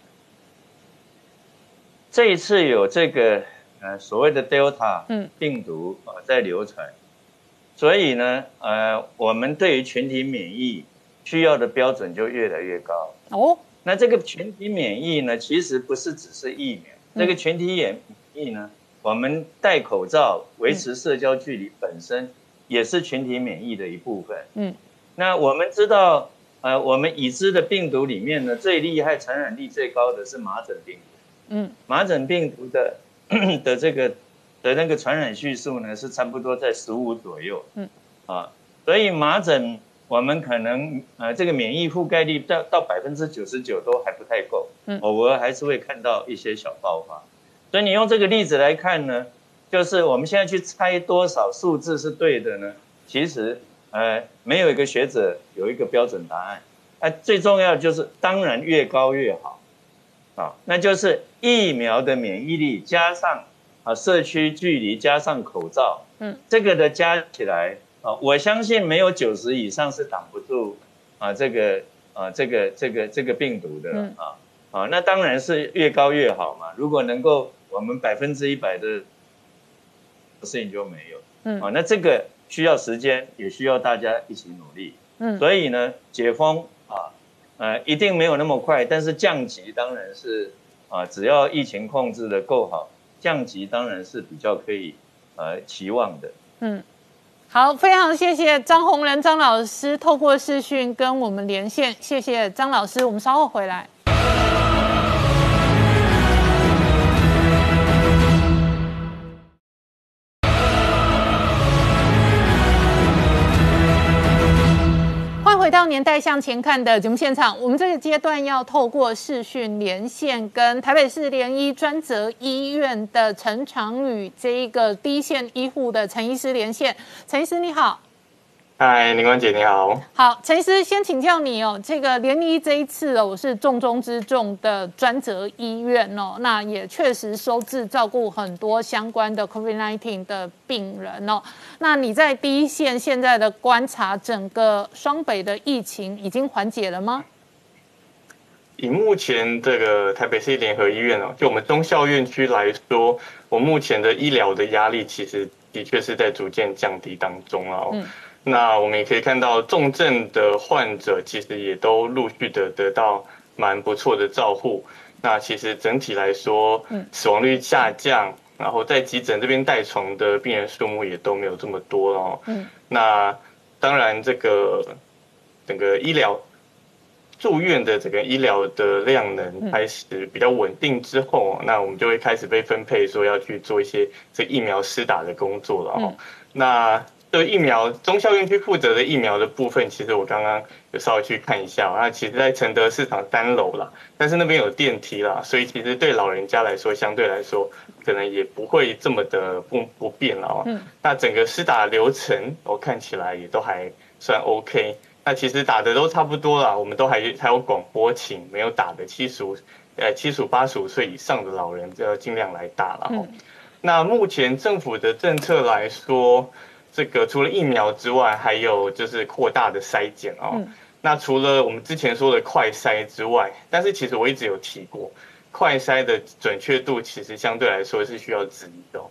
这一次有这个呃所谓的 Delta 病毒啊在流传，所以呢呃我们对于群体免疫需要的标准就越来越高哦。那这个群体免疫呢，其实不是只是疫苗，这个群体免疫呢，我们戴口罩、维持社交距离本身也是群体免疫的一部分。嗯，那我们知道呃我们已知的病毒里面呢，最厉害、传染力最高的是麻疹病毒。嗯，麻疹病毒的 的这个的那个传染系数呢，是差不多在十五左右。嗯，啊，所以麻疹我们可能呃这个免疫覆盖率到到百分之九十九都还不太够。嗯，偶尔还是会看到一些小爆发。所以你用这个例子来看呢，就是我们现在去猜多少数字是对的呢？其实呃没有一个学者有一个标准答案。哎，最重要的就是当然越高越好。啊，那就是疫苗的免疫力加上啊社区距离加上口罩，嗯，这个的加起来啊，我相信没有九十以上是挡不住啊这个啊这个这个这个病毒的啊啊，那当然是越高越好嘛。如果能够我们百分之一百的事情就没有，嗯，啊，那这个需要时间，也需要大家一起努力。嗯，所以呢，解封啊，呃，一定没有那么快，但是降级当然是啊，只要疫情控制的够好，降级当然是比较可以呃期望的。嗯，好，非常谢谢张宏仁张老师透过视讯跟我们连线，谢谢张老师，我们稍后回来。年代向前看的节目现场，我们这个阶段要透过视讯连线，跟台北市联医专责医院的陈长宇这一个第一线医护的陈医师连线。陈医师你好。嗨，林冠姐你好。好，陈医师先请教你哦，这个联医这一次哦我是重中之重的专责医院哦，那也确实收治照顾很多相关的 COVID-19 的病人哦。那你在第一线现在的观察，整个双北的疫情已经缓解了吗？以目前这个台北市联合医院哦，就我们中校院区来说，我目前的医疗的压力其实的确是在逐渐降低当中啊。嗯。那我们也可以看到，重症的患者其实也都陆续的得到蛮不错的照护。那其实整体来说，死亡率下降，然后在急诊这边带床的病人数目也都没有这么多了。嗯，那当然这个整个医疗住院的整个医疗的量能开始比较稳定之后，那我们就会开始被分配说要去做一些这疫苗施打的工作了。哦，那。对疫苗，中校院区负责的疫苗的部分，其实我刚刚有稍微去看一下，那其实，在承德市场三楼啦，但是那边有电梯啦，所以其实对老人家来说，相对来说，可能也不会这么的不不便了哦。嗯。那整个施打流程，我看起来也都还算 OK。那其实打的都差不多了，我们都还还有广播，请没有打的七十五呃七十五八十五岁以上的老人，就要尽量来打了。嗯。那目前政府的政策来说。这个除了疫苗之外，还有就是扩大的筛检哦。那除了我们之前说的快筛之外，但是其实我一直有提过，快筛的准确度其实相对来说是需要质疑的。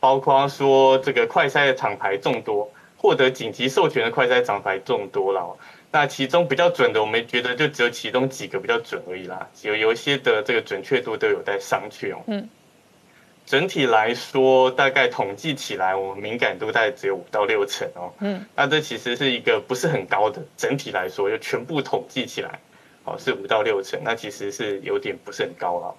包括说这个快筛的厂牌众多，获得紧急授权的快筛厂牌众多了。那其中比较准的，我们觉得就只有其中几个比较准而已啦。有有一些的这个准确度都有待商榷哦。嗯。整体来说，大概统计起来，我们敏感度大概只有五到六成哦。嗯，那这其实是一个不是很高的。整体来说，就全部统计起来，哦，是五到六成，那其实是有点不是很高了。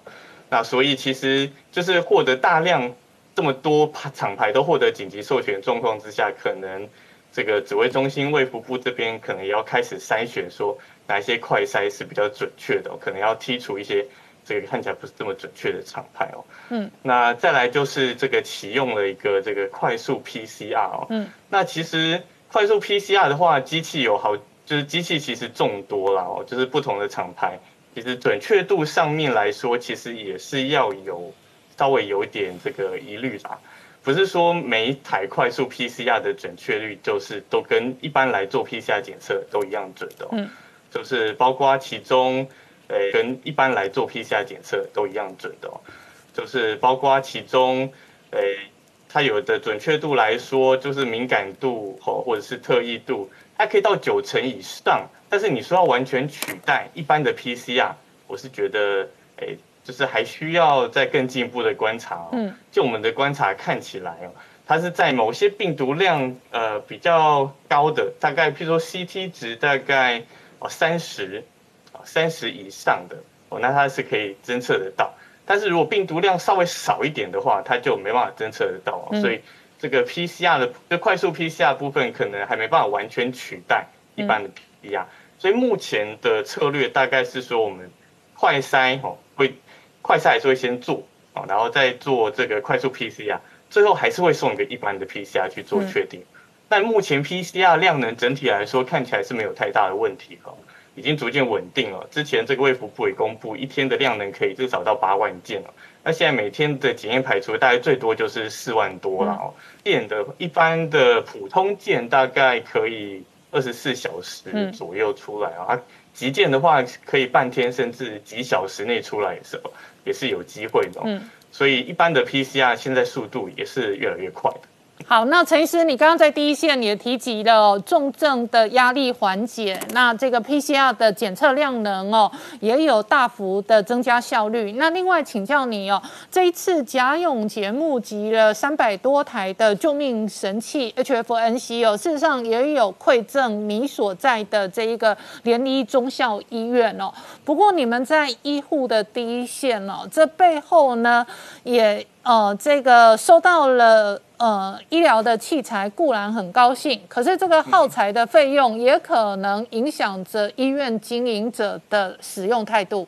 那所以其实就是获得大量这么多厂牌都获得紧急授权状况之下，可能这个指挥中心卫福部这边可能也要开始筛选，说哪一些快筛是比较准确的，可能要剔除一些。这个看起来不是这么准确的厂牌哦。嗯，那再来就是这个启用了一个这个快速 PCR 哦。嗯，那其实快速 PCR 的话，机器有好，就是机器其实众多啦哦，就是不同的厂牌，其实准确度上面来说，其实也是要有稍微有点这个疑虑啦。不是说每一台快速 PCR 的准确率就是都跟一般来做 PCR 检测都一样准的。嗯，就是包括其中。诶，跟一般来做 PCR 检测都一样准的哦，就是包括其中，诶，它有的准确度来说，就是敏感度或或者是特异度，它可以到九成以上。但是你说要完全取代一般的 PCR，我是觉得，诶，就是还需要再更进一步的观察。嗯，就我们的观察看起来哦，它是在某些病毒量呃比较高的，大概譬如说 CT 值大概哦三十。三十以上的哦，那它是可以侦测得到。但是如果病毒量稍微少一点的话，它就没办法侦测得到。所以这个 PCR 的就快速 PCR 部分可能还没办法完全取代一般的 PCR。所以目前的策略大概是说，我们快筛哦会快筛还是会先做哦，然后再做这个快速 PCR，最后还是会送一个一般的 PCR 去做确定。但目前 PCR 量能整体来说看起来是没有太大的问题哦。已经逐渐稳定了。之前这个卫福部也公布，一天的量能可以至少到八万件了。那现在每天的检验排除大概最多就是四万多了哦。件的一般的普通件大概可以二十四小时左右出来啊。急件的话可以半天甚至几小时内出来也是也是有机会的。嗯。所以一般的 PCR 现在速度也是越来越快的。好，那陈医师，你刚刚在第一线也提及了重症的压力缓解，那这个 PCR 的检测量能哦，也有大幅的增加效率。那另外请教你哦，这一次贾永杰募集了三百多台的救命神器 HFNC 哦，事实上也有馈赠你所在的这一个联医中校医院哦。不过你们在医护的第一线哦，这背后呢也。呃，这个收到了呃医疗的器材固然很高兴，可是这个耗材的费用也可能影响着医院经营者的使用态度。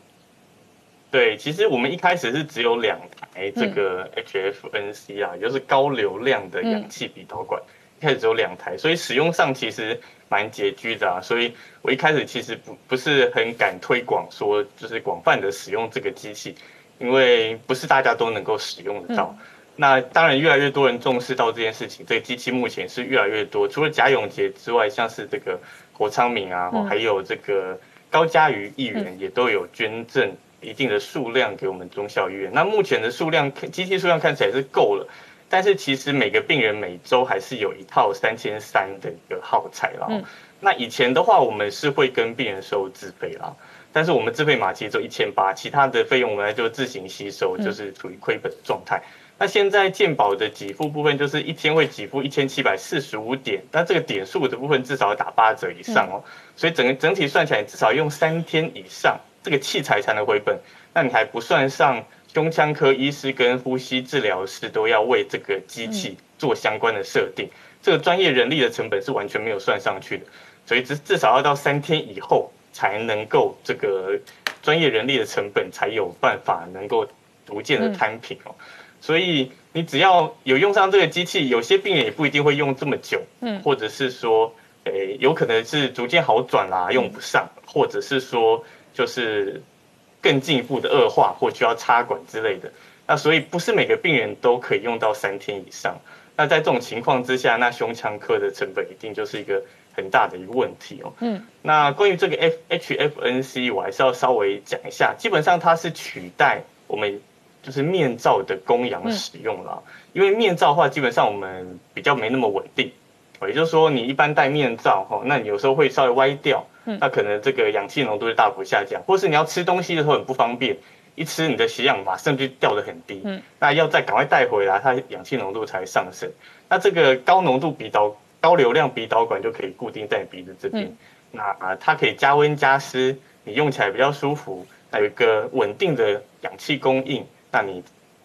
对，其实我们一开始是只有两台这个 HFNC 啊，就是高流量的氧气鼻导管，一开始只有两台，所以使用上其实蛮拮据的啊。所以我一开始其实不不是很敢推广说，就是广泛的使用这个机器。因为不是大家都能够使用得到，那当然越来越多人重视到这件事情。这个机器目前是越来越多，除了贾永杰之外，像是这个侯昌明啊，还有这个高嘉瑜议员也都有捐赠一定的数量给我们中校医院。那目前的数量，机器数量看起来是够了，但是其实每个病人每周还是有一套三千三的一个耗材了。那以前的话，我们是会跟病人收自费啦。但是我们自费码其实只有一千八，其他的费用我们就自行吸收，就是处于亏本的状态。那现在健保的给付部分就是一天会给付一千七百四十五点，那这个点数的部分至少要打八折以上哦，所以整个整体算起来至少用三天以上，这个器材才能回本。那你还不算上胸腔科医师跟呼吸治疗师都要为这个机器做相关的设定，这个专业人力的成本是完全没有算上去的，所以至至少要到三天以后。才能够这个专业人力的成本才有办法能够逐渐的摊平哦，所以你只要有用上这个机器，有些病人也不一定会用这么久，嗯，或者是说，诶，有可能是逐渐好转啦，用不上，或者是说就是更进一步的恶化或需要插管之类的，那所以不是每个病人都可以用到三天以上，那在这种情况之下，那胸腔科的成本一定就是一个。很大的一个问题哦。嗯，那关于这个 F H F N C，我还是要稍微讲一下。基本上它是取代我们就是面罩的供氧使用了。因为面罩的话，基本上我们比较没那么稳定。也就是说，你一般戴面罩哈，那你有时候会稍微歪掉，那可能这个氧气浓度就大幅下降，或是你要吃东西的时候很不方便，一吃你的血氧马上就掉得很低。嗯，那要再赶快带回来，它氧气浓度才上升。那这个高浓度鼻导。高流量鼻导管就可以固定在鼻子这边，那啊，它可以加温加湿，你用起来比较舒服，还有一个稳定的氧气供应，那你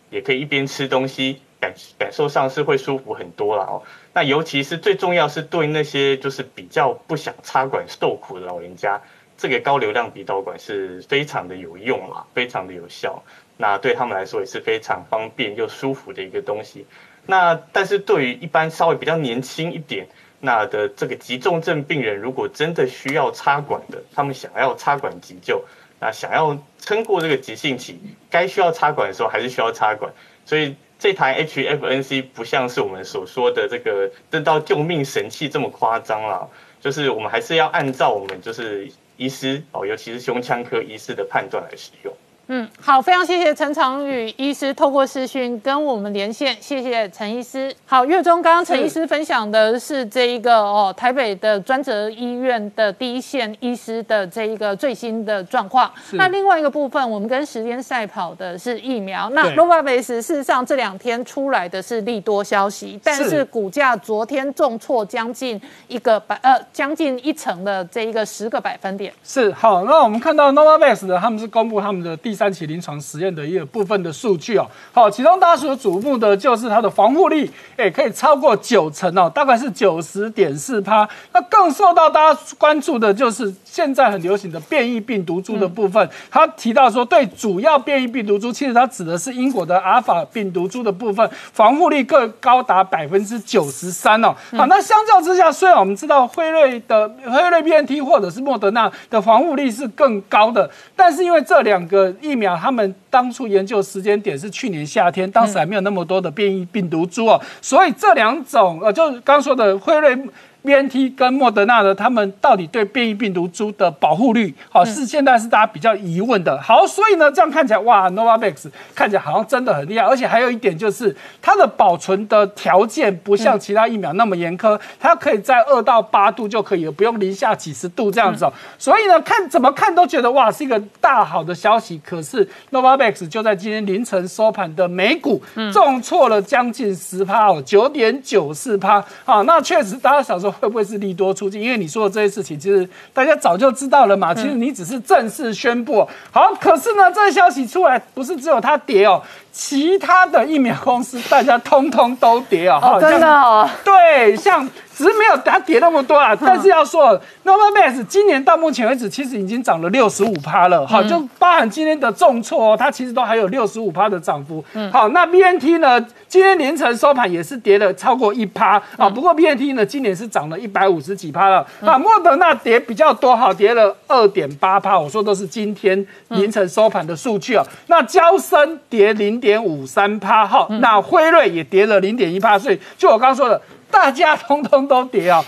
也可以一边吃东西，感感受上是会舒服很多了哦。那尤其是最重要是对那些就是比较不想插管受苦的老人家，这个高流量鼻导管是非常的有用啊，非常的有效，那对他们来说也是非常方便又舒服的一个东西。那但是对于一般稍微比较年轻一点那的这个急重症病人，如果真的需要插管的，他们想要插管急救，啊想要撑过这个急性期，该需要插管的时候还是需要插管。所以这台 HFNC 不像是我们所说的这个得到救命神器这么夸张了，就是我们还是要按照我们就是医师哦，尤其是胸腔科医师的判断来使用。嗯，好，非常谢谢陈长宇医师透过视讯跟我们连线，谢谢陈医师。好，月中刚刚陈医师分享的是这一个哦，台北的专责医院的第一线医师的这一个最新的状况。那另外一个部分，我们跟时间赛跑的是疫苗。那 Novavax 事实上这两天出来的是利多消息，但是股价昨天重挫将近一个百呃将近一成的这一个十个百分点。是好，那我们看到 Novavax 的他们是公布他们的第。第三期临床实验的一个部分的数据哦，好，其中大家所瞩目的就是它的防护力，哎，可以超过九成哦，大概是九十点四趴。那更受到大家关注的就是现在很流行的变异病毒株的部分。他提到说，对主要变异病毒株，其实它指的是英国的阿尔法病毒株的部分，防护力更高达百分之九十三哦。好，那相较之下，虽然我们知道辉瑞的辉瑞 BNT 或者是莫德纳的防护力是更高的，但是因为这两个。疫苗，他们当初研究时间点是去年夏天，当时还没有那么多的变异病毒株哦，所以这两种呃，就刚说的辉瑞 B N T 跟莫德纳呢，他们到底对变异病毒株的保护率，好是现在是大家比较疑问的。好，所以呢，这样看起来哇，Novavax 看起来好像真的很厉害，而且还有一点就是它的保存的条件不像其他疫苗那么严苛，它可以在二到八度就可以了，不用零下几十度这样子。哦。所以呢，看怎么看都觉得哇是一个大好的消息。可是 Novavax 就在今天凌晨收盘的美股重挫了将近十趴哦，九点九四趴。好，那确实大家想说。会不会是利多出尽？因为你说的这些事情，其实大家早就知道了嘛。其实你只是正式宣布。好，可是呢，这个消息出来，不是只有它跌哦。其他的疫苗公司，大家通通都跌啊！哦，真的哦。对，像只是没有它跌那么多啊。但是要说，Novavax 今年到目前为止，其实已经涨了六十五趴了。好，就包含今天的重挫哦，它其实都还有六十五趴的涨幅。嗯。好，那 BNT 呢？今天凌晨收盘也是跌了超过一趴啊。不过 BNT 呢，今年是涨了一百五十几趴了。啊，莫德纳跌比较多，好，跌了二点八趴。我说都是今天凌晨收盘的数据啊。那交生跌零。点五三趴哈，那辉瑞也跌了零点一趴，所以就我刚刚说的，大家通通都跌啊。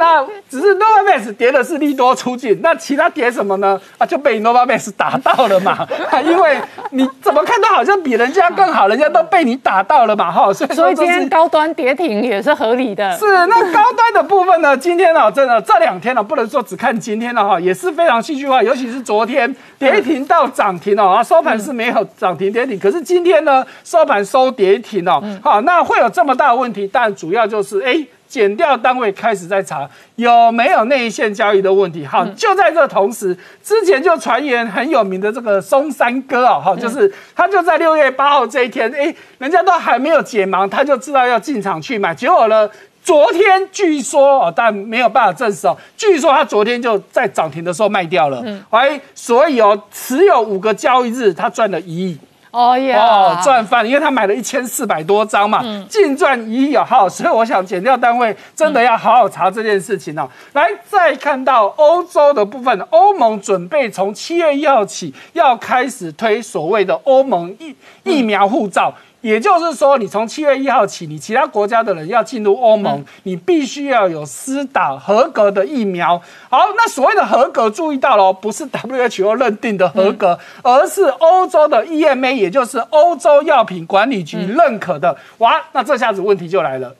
那只是 Novavax 跌的是利多出尽，那其他跌什么呢？啊，就被 Novavax 打到了嘛。因为你怎么看都好像比人家更好，人家都被你打到了嘛，哈。所以所以今天高端跌停也是合理的。是，那高端的部分呢？今天呢，真的这两天呢，不能说只看今天了哈，也是非常戏剧化，尤其是昨天跌停到涨停哦，啊，收盘是没有涨停跌停，可是今天呢，收盘收跌停哦。好，那会有这么大的问题，但主要就是哎。减掉单位开始在查有没有内线交易的问题。好，就在这同时，之前就传言很有名的这个松山哥啊，哈，就是他就在六月八号这一天，哎，人家都还没有解盲，他就知道要进场去买。结果呢，昨天据说哦，但没有办法证实哦，据说他昨天就在涨停的时候卖掉了。嗯，哎，所以哦，持有五个交易日，他赚了一亿。哦耶！哦，赚翻，因为他买了一千四百多张嘛，净赚一亿好，所以我想减掉单位真的要好好查这件事情哦。来，再看到欧洲的部分，欧盟准备从七月一号起要开始推所谓的欧盟疫疫苗护照。也就是说，你从七月一号起，你其他国家的人要进入欧盟，你必须要有施打合格的疫苗。好，那所谓的合格，注意到了，不是 WHO 认定的合格，而是欧洲的 EMA，也就是欧洲药品管理局认可的。哇，那这下子问题就来了。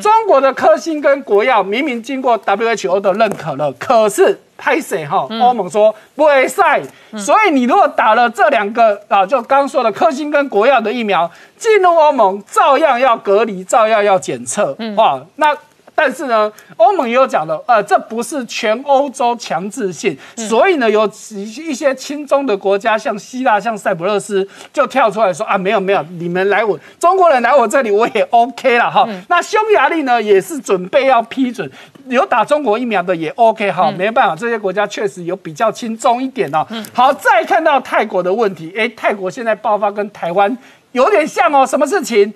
中国的科兴跟国药明明经过 WHO 的认可了，可是。拍谁哈？欧盟说不会晒，所以你如果打了这两个啊，就刚说的科兴跟国药的疫苗，进入欧盟照样要隔离，照样要检测，哇，那。但是呢，欧盟也有讲了，呃，这不是全欧洲强制性，所以呢，有一些亲中的国家，像希腊、像塞浦路斯，就跳出来说啊，没有没有，你们来我中国人来我这里，我也 OK 了哈。那匈牙利呢，也是准备要批准有打中国疫苗的也 OK 哈，没办法，这些国家确实有比较轻松一点哦。好，再看到泰国的问题，哎，泰国现在爆发跟台湾有点像哦，什么事情？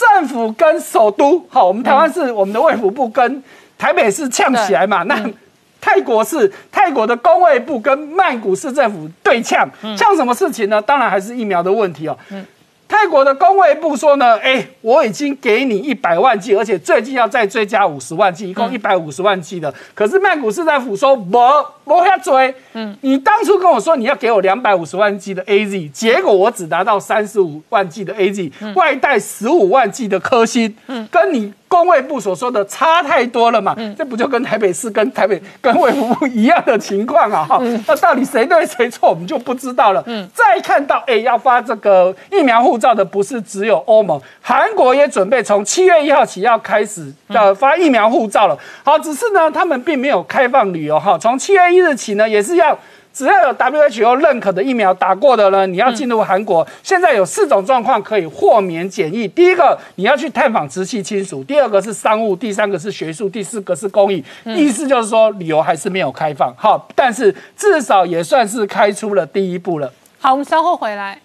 政府跟首都好，我们台湾是我们的卫福部跟台北市呛起来嘛？那泰国是泰国的工卫部跟曼谷市政府对呛，呛什么事情呢？当然还是疫苗的问题哦。泰国的工卫部说呢，哎，我已经给你一百万剂，而且最近要再追加五十万剂，一共一百五十万剂的。可是曼谷市政府说不，不要追。嗯，你当初跟我说你要给我两百五十万剂的 A Z，结果我只拿到三十五万剂的 A Z，外带十五万剂的科兴，嗯，跟你。工卫部所说的差太多了嘛？这不就跟台北市跟台北 跟卫福部一样的情况啊？哈，那到底谁对谁错，我们就不知道了。嗯，再看到，哎，要发这个疫苗护照的不是只有欧盟，韩国也准备从七月一号起要开始要发疫苗护照了。好，只是呢，他们并没有开放旅游哈，从七月一日起呢，也是要。只要有 WHO 认可的疫苗打过的呢，你要进入韩国，现在有四种状况可以豁免检疫。第一个，你要去探访直系亲属；第二个是商务；第三个是学术；第四个是公益。意思就是说，旅游还是没有开放。好，但是至少也算是开出了第一步了。好，我们稍后回来。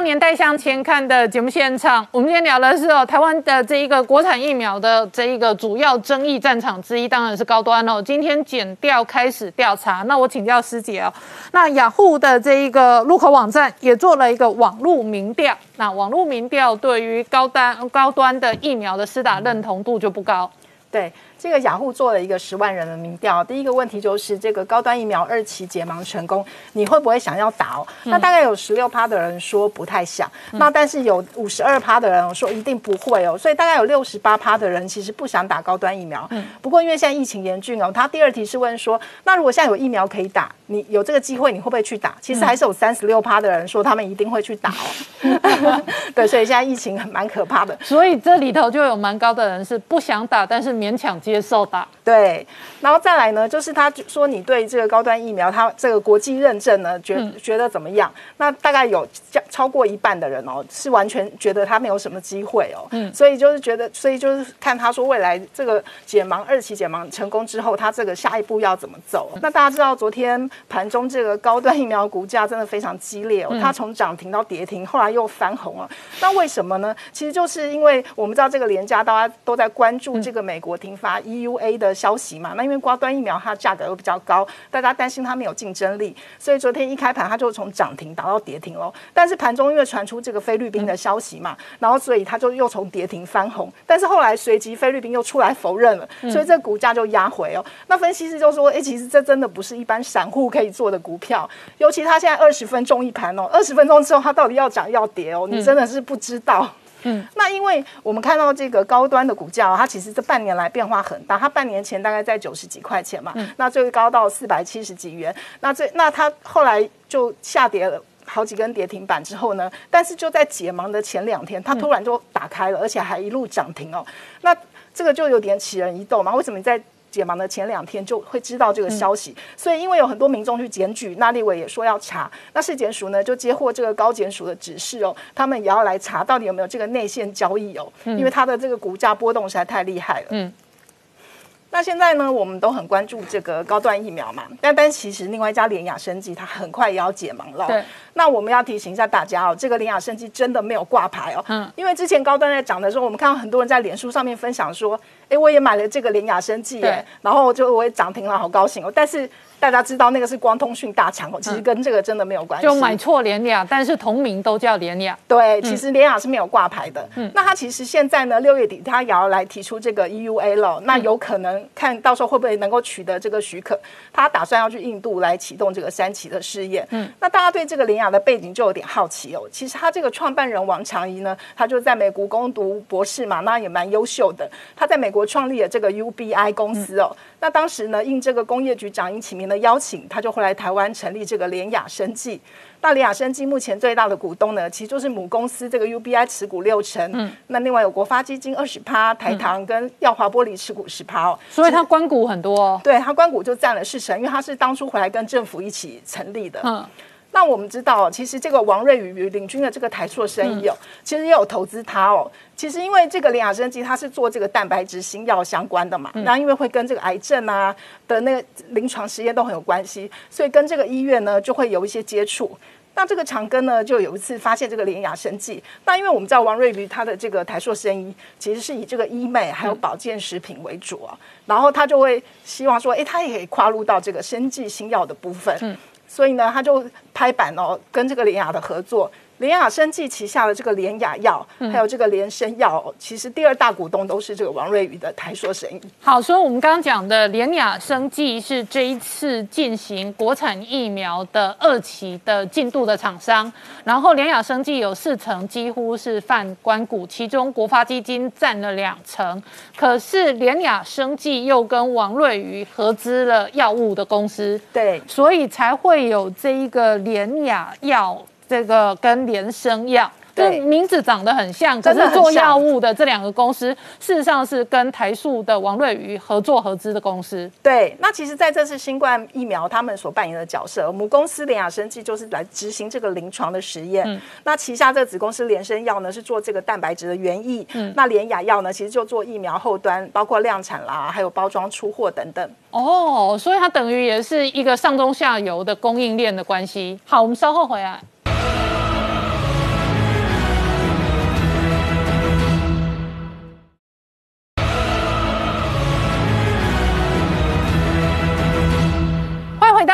到年代向前看的节目现场，我们今天聊的是哦，台湾的这一个国产疫苗的这一个主要争议战场之一，当然是高端哦。今天检调开始调查，那我请教师姐哦，那雅虎的这一个入口网站也做了一个网络民调，那网络民调对于高端高端的疫苗的施打认同度就不高，对。这个雅虎做了一个十万人的民调，第一个问题就是这个高端疫苗二期解盲成功，你会不会想要打？哦？那大概有十六趴的人说不太想，那但是有五十二趴的人说一定不会哦，所以大概有六十八趴的人其实不想打高端疫苗。不过因为现在疫情严峻哦，他第二题是问说，那如果现在有疫苗可以打，你有这个机会，你会不会去打？其实还是有三十六趴的人说他们一定会去打哦。对，所以现在疫情很蛮可怕的，所以这里头就有蛮高的人是不想打，但是勉强接受的，对，然后再来呢，就是他说你对这个高端疫苗，他这个国际认证呢，觉觉得怎么样？那大概有超过一半的人哦，是完全觉得他没有什么机会哦。嗯，所以就是觉得，所以就是看他说未来这个解盲二期解盲成功之后，他这个下一步要怎么走？那大家知道昨天盘中这个高端疫苗股价真的非常激烈哦，它从涨停到跌停，后来又翻红了。那为什么呢？其实就是因为我们知道这个廉价，大家都在关注这个美国停发 EUA 的消息嘛。那因为高端疫苗它价格又比较高，大家担心它没有竞争力，所以昨天一开盘它就从涨停打到跌停喽。但是盘中因为传出这个菲律宾的消息嘛，然后所以它就又从跌停翻红。但是后来随即菲律宾又出来否认了，所以这股价就压回哦。那分析师就说：哎，其实这真的不是一般散户可以做的股票，尤其它现在二十分钟一盘哦，二十分钟之后它到底要涨要跌哦，你真的是不知道。嗯，那因为我们看到这个高端的股价，它其实这半年来变化很大。它半年前大概在九十几块钱嘛，那最高到四百七十几元。那最那它后来就下跌了好几根跌停板之后呢，但是就在解盲的前两天，它突然就打开了，而且还一路涨停哦。那这个就有点起人一动嘛？为什么你在？解盲的前两天就会知道这个消息，所以因为有很多民众去检举，那立委也说要查，那市检署呢就接获这个高检署的指示哦，他们也要来查到底有没有这个内线交易哦，因为它的这个股价波动实在太厉害了。嗯。那现在呢，我们都很关注这个高端疫苗嘛，但但其实另外一家联雅生技，它很快也要解盲了。对。那我们要提醒一下大家哦，这个联雅生技真的没有挂牌哦。嗯。因为之前高端在涨的时候，我们看到很多人在脸书上面分享说。哎，我也买了这个联雅生技，耶，然后就我也涨停了，好高兴哦。但是大家知道那个是光通讯大厂哦，其实跟这个真的没有关系。就买错联雅，但是同名都叫联雅。对，其实联雅是没有挂牌的。嗯，那他其实现在呢，六月底他也要来提出这个 EUA 了，那有可能看到时候会不会能够取得这个许可？他打算要去印度来启动这个三期的试验。嗯，那大家对这个联雅的背景就有点好奇哦。其实他这个创办人王长怡呢，他就在美国攻读博士嘛，那也蛮优秀的。他在美国。创立了这个 UBI 公司哦，那当时呢，应这个工业局长殷启明的邀请，他就会来台湾成立这个联雅生技。那联雅生技目前最大的股东呢，其实就是母公司这个 UBI 持股六成，嗯，那另外有国发基金二十趴，台糖跟耀华玻璃持股十趴哦，所以它关股很多，对，它关股就占了四成，因为它是当初回来跟政府一起成立的，嗯。那我们知道，其实这个王瑞宇领军的这个台硕生意哦，其实也有投资他哦。其实因为这个联雅生机，它是做这个蛋白质新药相关的嘛，那因为会跟这个癌症啊的那个临床实验都很有关系，所以跟这个医院呢就会有一些接触。那这个长庚呢就有一次发现这个联雅生技，那因为我们知道王瑞瑜他的这个台硕生医其实是以这个医美还有保健食品为主啊，然后他就会希望说，哎，他也可以跨入到这个生技新药的部分。所以呢，他就拍板哦，跟这个林雅的合作。联雅生技旗下的这个联雅药，还有这个联生药，其实第二大股东都是这个王瑞宇的台硕生意。好，所以我们刚刚讲的联雅生技是这一次进行国产疫苗的二期的进度的厂商，然后联雅生技有四成几乎是泛关股，其中国发基金占了两成，可是联雅生技又跟王瑞宇合资了药物的公司，对，所以才会有这一个联雅药。这个跟联生药。对，名字长得很像，可是做药物的这两个公司，事实上是跟台塑的王瑞瑜合作合资的公司。对，那其实在这次新冠疫苗，他们所扮演的角色，母公司联雅生技就是来执行这个临床的实验。嗯，那旗下这个子公司联生药呢，是做这个蛋白质的原液。嗯，那联雅药呢，其实就做疫苗后端，包括量产啦，还有包装出货等等。哦，所以它等于也是一个上中下游的供应链的关系。好，我们稍后回来。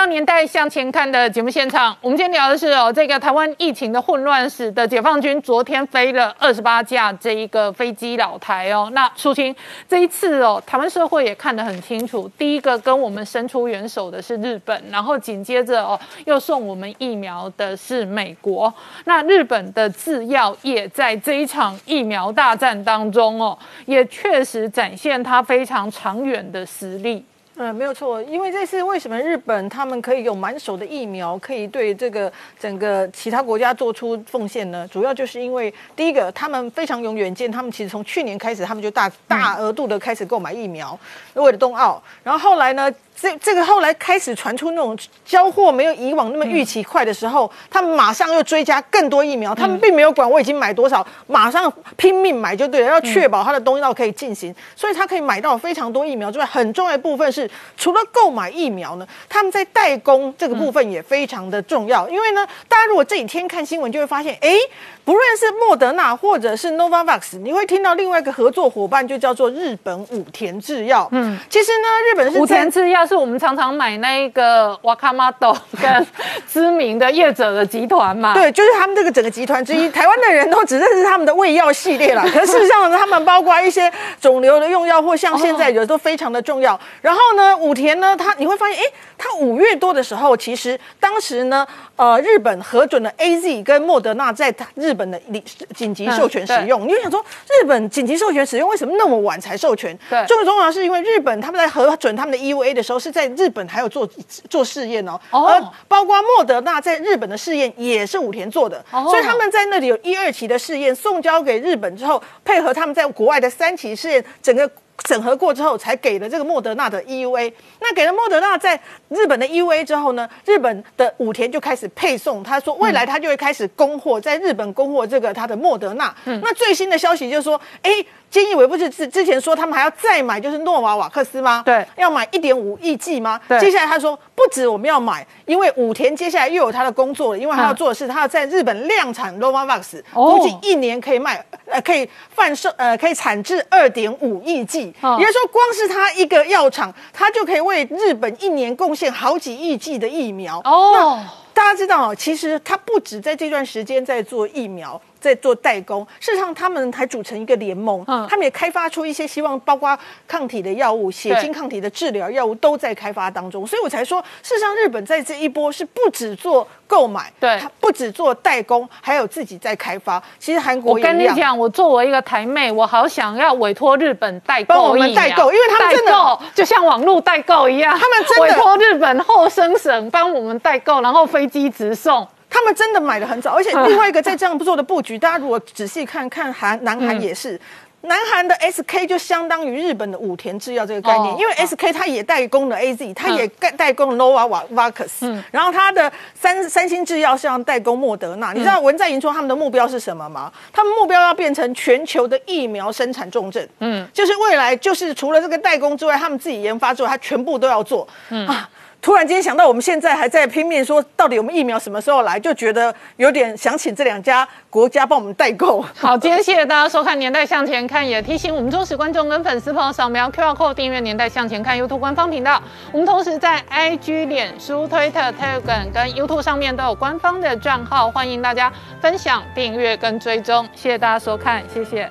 年代向前看的节目现场，我们今天聊的是哦，这个台湾疫情的混乱史的解放军昨天飞了二十八架这一个飞机老台哦。那淑清这一次哦，台湾社会也看得很清楚，第一个跟我们伸出援手的是日本，然后紧接着哦又送我们疫苗的是美国。那日本的制药业在这一场疫苗大战当中哦，也确实展现它非常长远的实力。嗯，没有错，因为这次为什么日本他们可以有满手的疫苗，可以对这个整个其他国家做出奉献呢？主要就是因为第一个，他们非常有远见，他们其实从去年开始，他们就大大额度的开始购买疫苗，为了冬奥，然后后来呢？这这个后来开始传出那种交货没有以往那么预期快的时候，他们马上又追加更多疫苗，他们并没有管我已经买多少，马上拼命买就对了，要确保他的东药可以进行，所以他可以买到非常多疫苗之外，很重要的部分是除了购买疫苗呢，他们在代工这个部分也非常的重要，因为呢，大家如果这几天看新闻就会发现，哎，不论是莫德纳或者是 Novavax，你会听到另外一个合作伙伴就叫做日本武田制药，嗯，其实呢，日本是武田制药。是我们常常买那个瓦卡玛豆跟知名的业者的集团嘛？对，就是他们这个整个集团之一。台湾的人都只认识他们的胃药系列啦，可事实上，他们包括一些肿瘤的用药，或像现在有的都非常的重要。然后呢，武田呢，他你会发现，哎，他五月多的时候，其实当时呢，呃，日本核准了 A Z 跟莫德纳在日本的紧急授权使用。你就想说，日本紧急授权使用为什么那么晚才授权？对，最重要是因为日本他们在核准他们的 E U A 的时候。是在日本还有做做试验哦，而包括莫德纳在日本的试验也是武田做的，所以他们在那里有一二期的试验送交给日本之后，配合他们在国外的三期试验，整个审核过之后，才给了这个莫德纳的 EUA。那给了莫德纳在日本的 EUA 之后呢，日本的武田就开始配送，他说未来他就会开始供货，在日本供货这个他的莫德纳。那最新的消息就是说，哎。菅义伟不是之之前说他们还要再买，就是诺瓦瓦克斯吗？对，要买一点五亿剂吗？对。接下来他说不止我们要买，因为武田接下来又有他的工作了，因为他要做的是他要在日本量产 Novavax，估计一年可以卖呃可以贩售呃可以产制二点五亿剂，也就是说光是他一个药厂，他就可以为日本一年贡献好几亿剂的疫苗。哦，大家知道哦，其实他不止在这段时间在做疫苗。在做代工，事实上他们还组成一个联盟，他们也开发出一些希望，包括抗体的药物、血清抗体的治疗药物都在开发当中，所以我才说，事实上日本在这一波是不止做购买，对，不止做代工，还有自己在开发。其实韩国我跟你讲，我作为一个台妹，我好想要委托日本代购，帮我们代购，因为他们真的就像网络代购一样，他们真的委托日本后生省帮我们代购，然后飞机直送。他们真的买的很早，而且 另外一个在这样做的布局，大家如果仔细看看韩南韩也是，南韩的 SK 就相当于日本的武田制药这个概念，因为 SK 它也代工了 AZ，它也代代工 Novavax，然后它的三三星制药是要代工莫德纳。你知道文在寅说他们的目标是什么吗？他们目标要变成全球的疫苗生产重镇，嗯，就是未来就是除了这个代工之外，他们自己研发之外，他全部都要做，嗯啊。突然间想到，我们现在还在拼命说，到底我们疫苗什么时候来，就觉得有点想请这两家国家帮我们代购。好，今天谢谢大家收看《年代向前看》，也提醒我们忠实观众跟粉丝朋友扫描 QR Code 订阅《年代向前看》YouTube 官方频道。我们同时在 IG、脸书、Twitter、Telegram 跟 YouTube 上面都有官方的账号，欢迎大家分享、订阅跟追踪。谢谢大家收看，谢谢。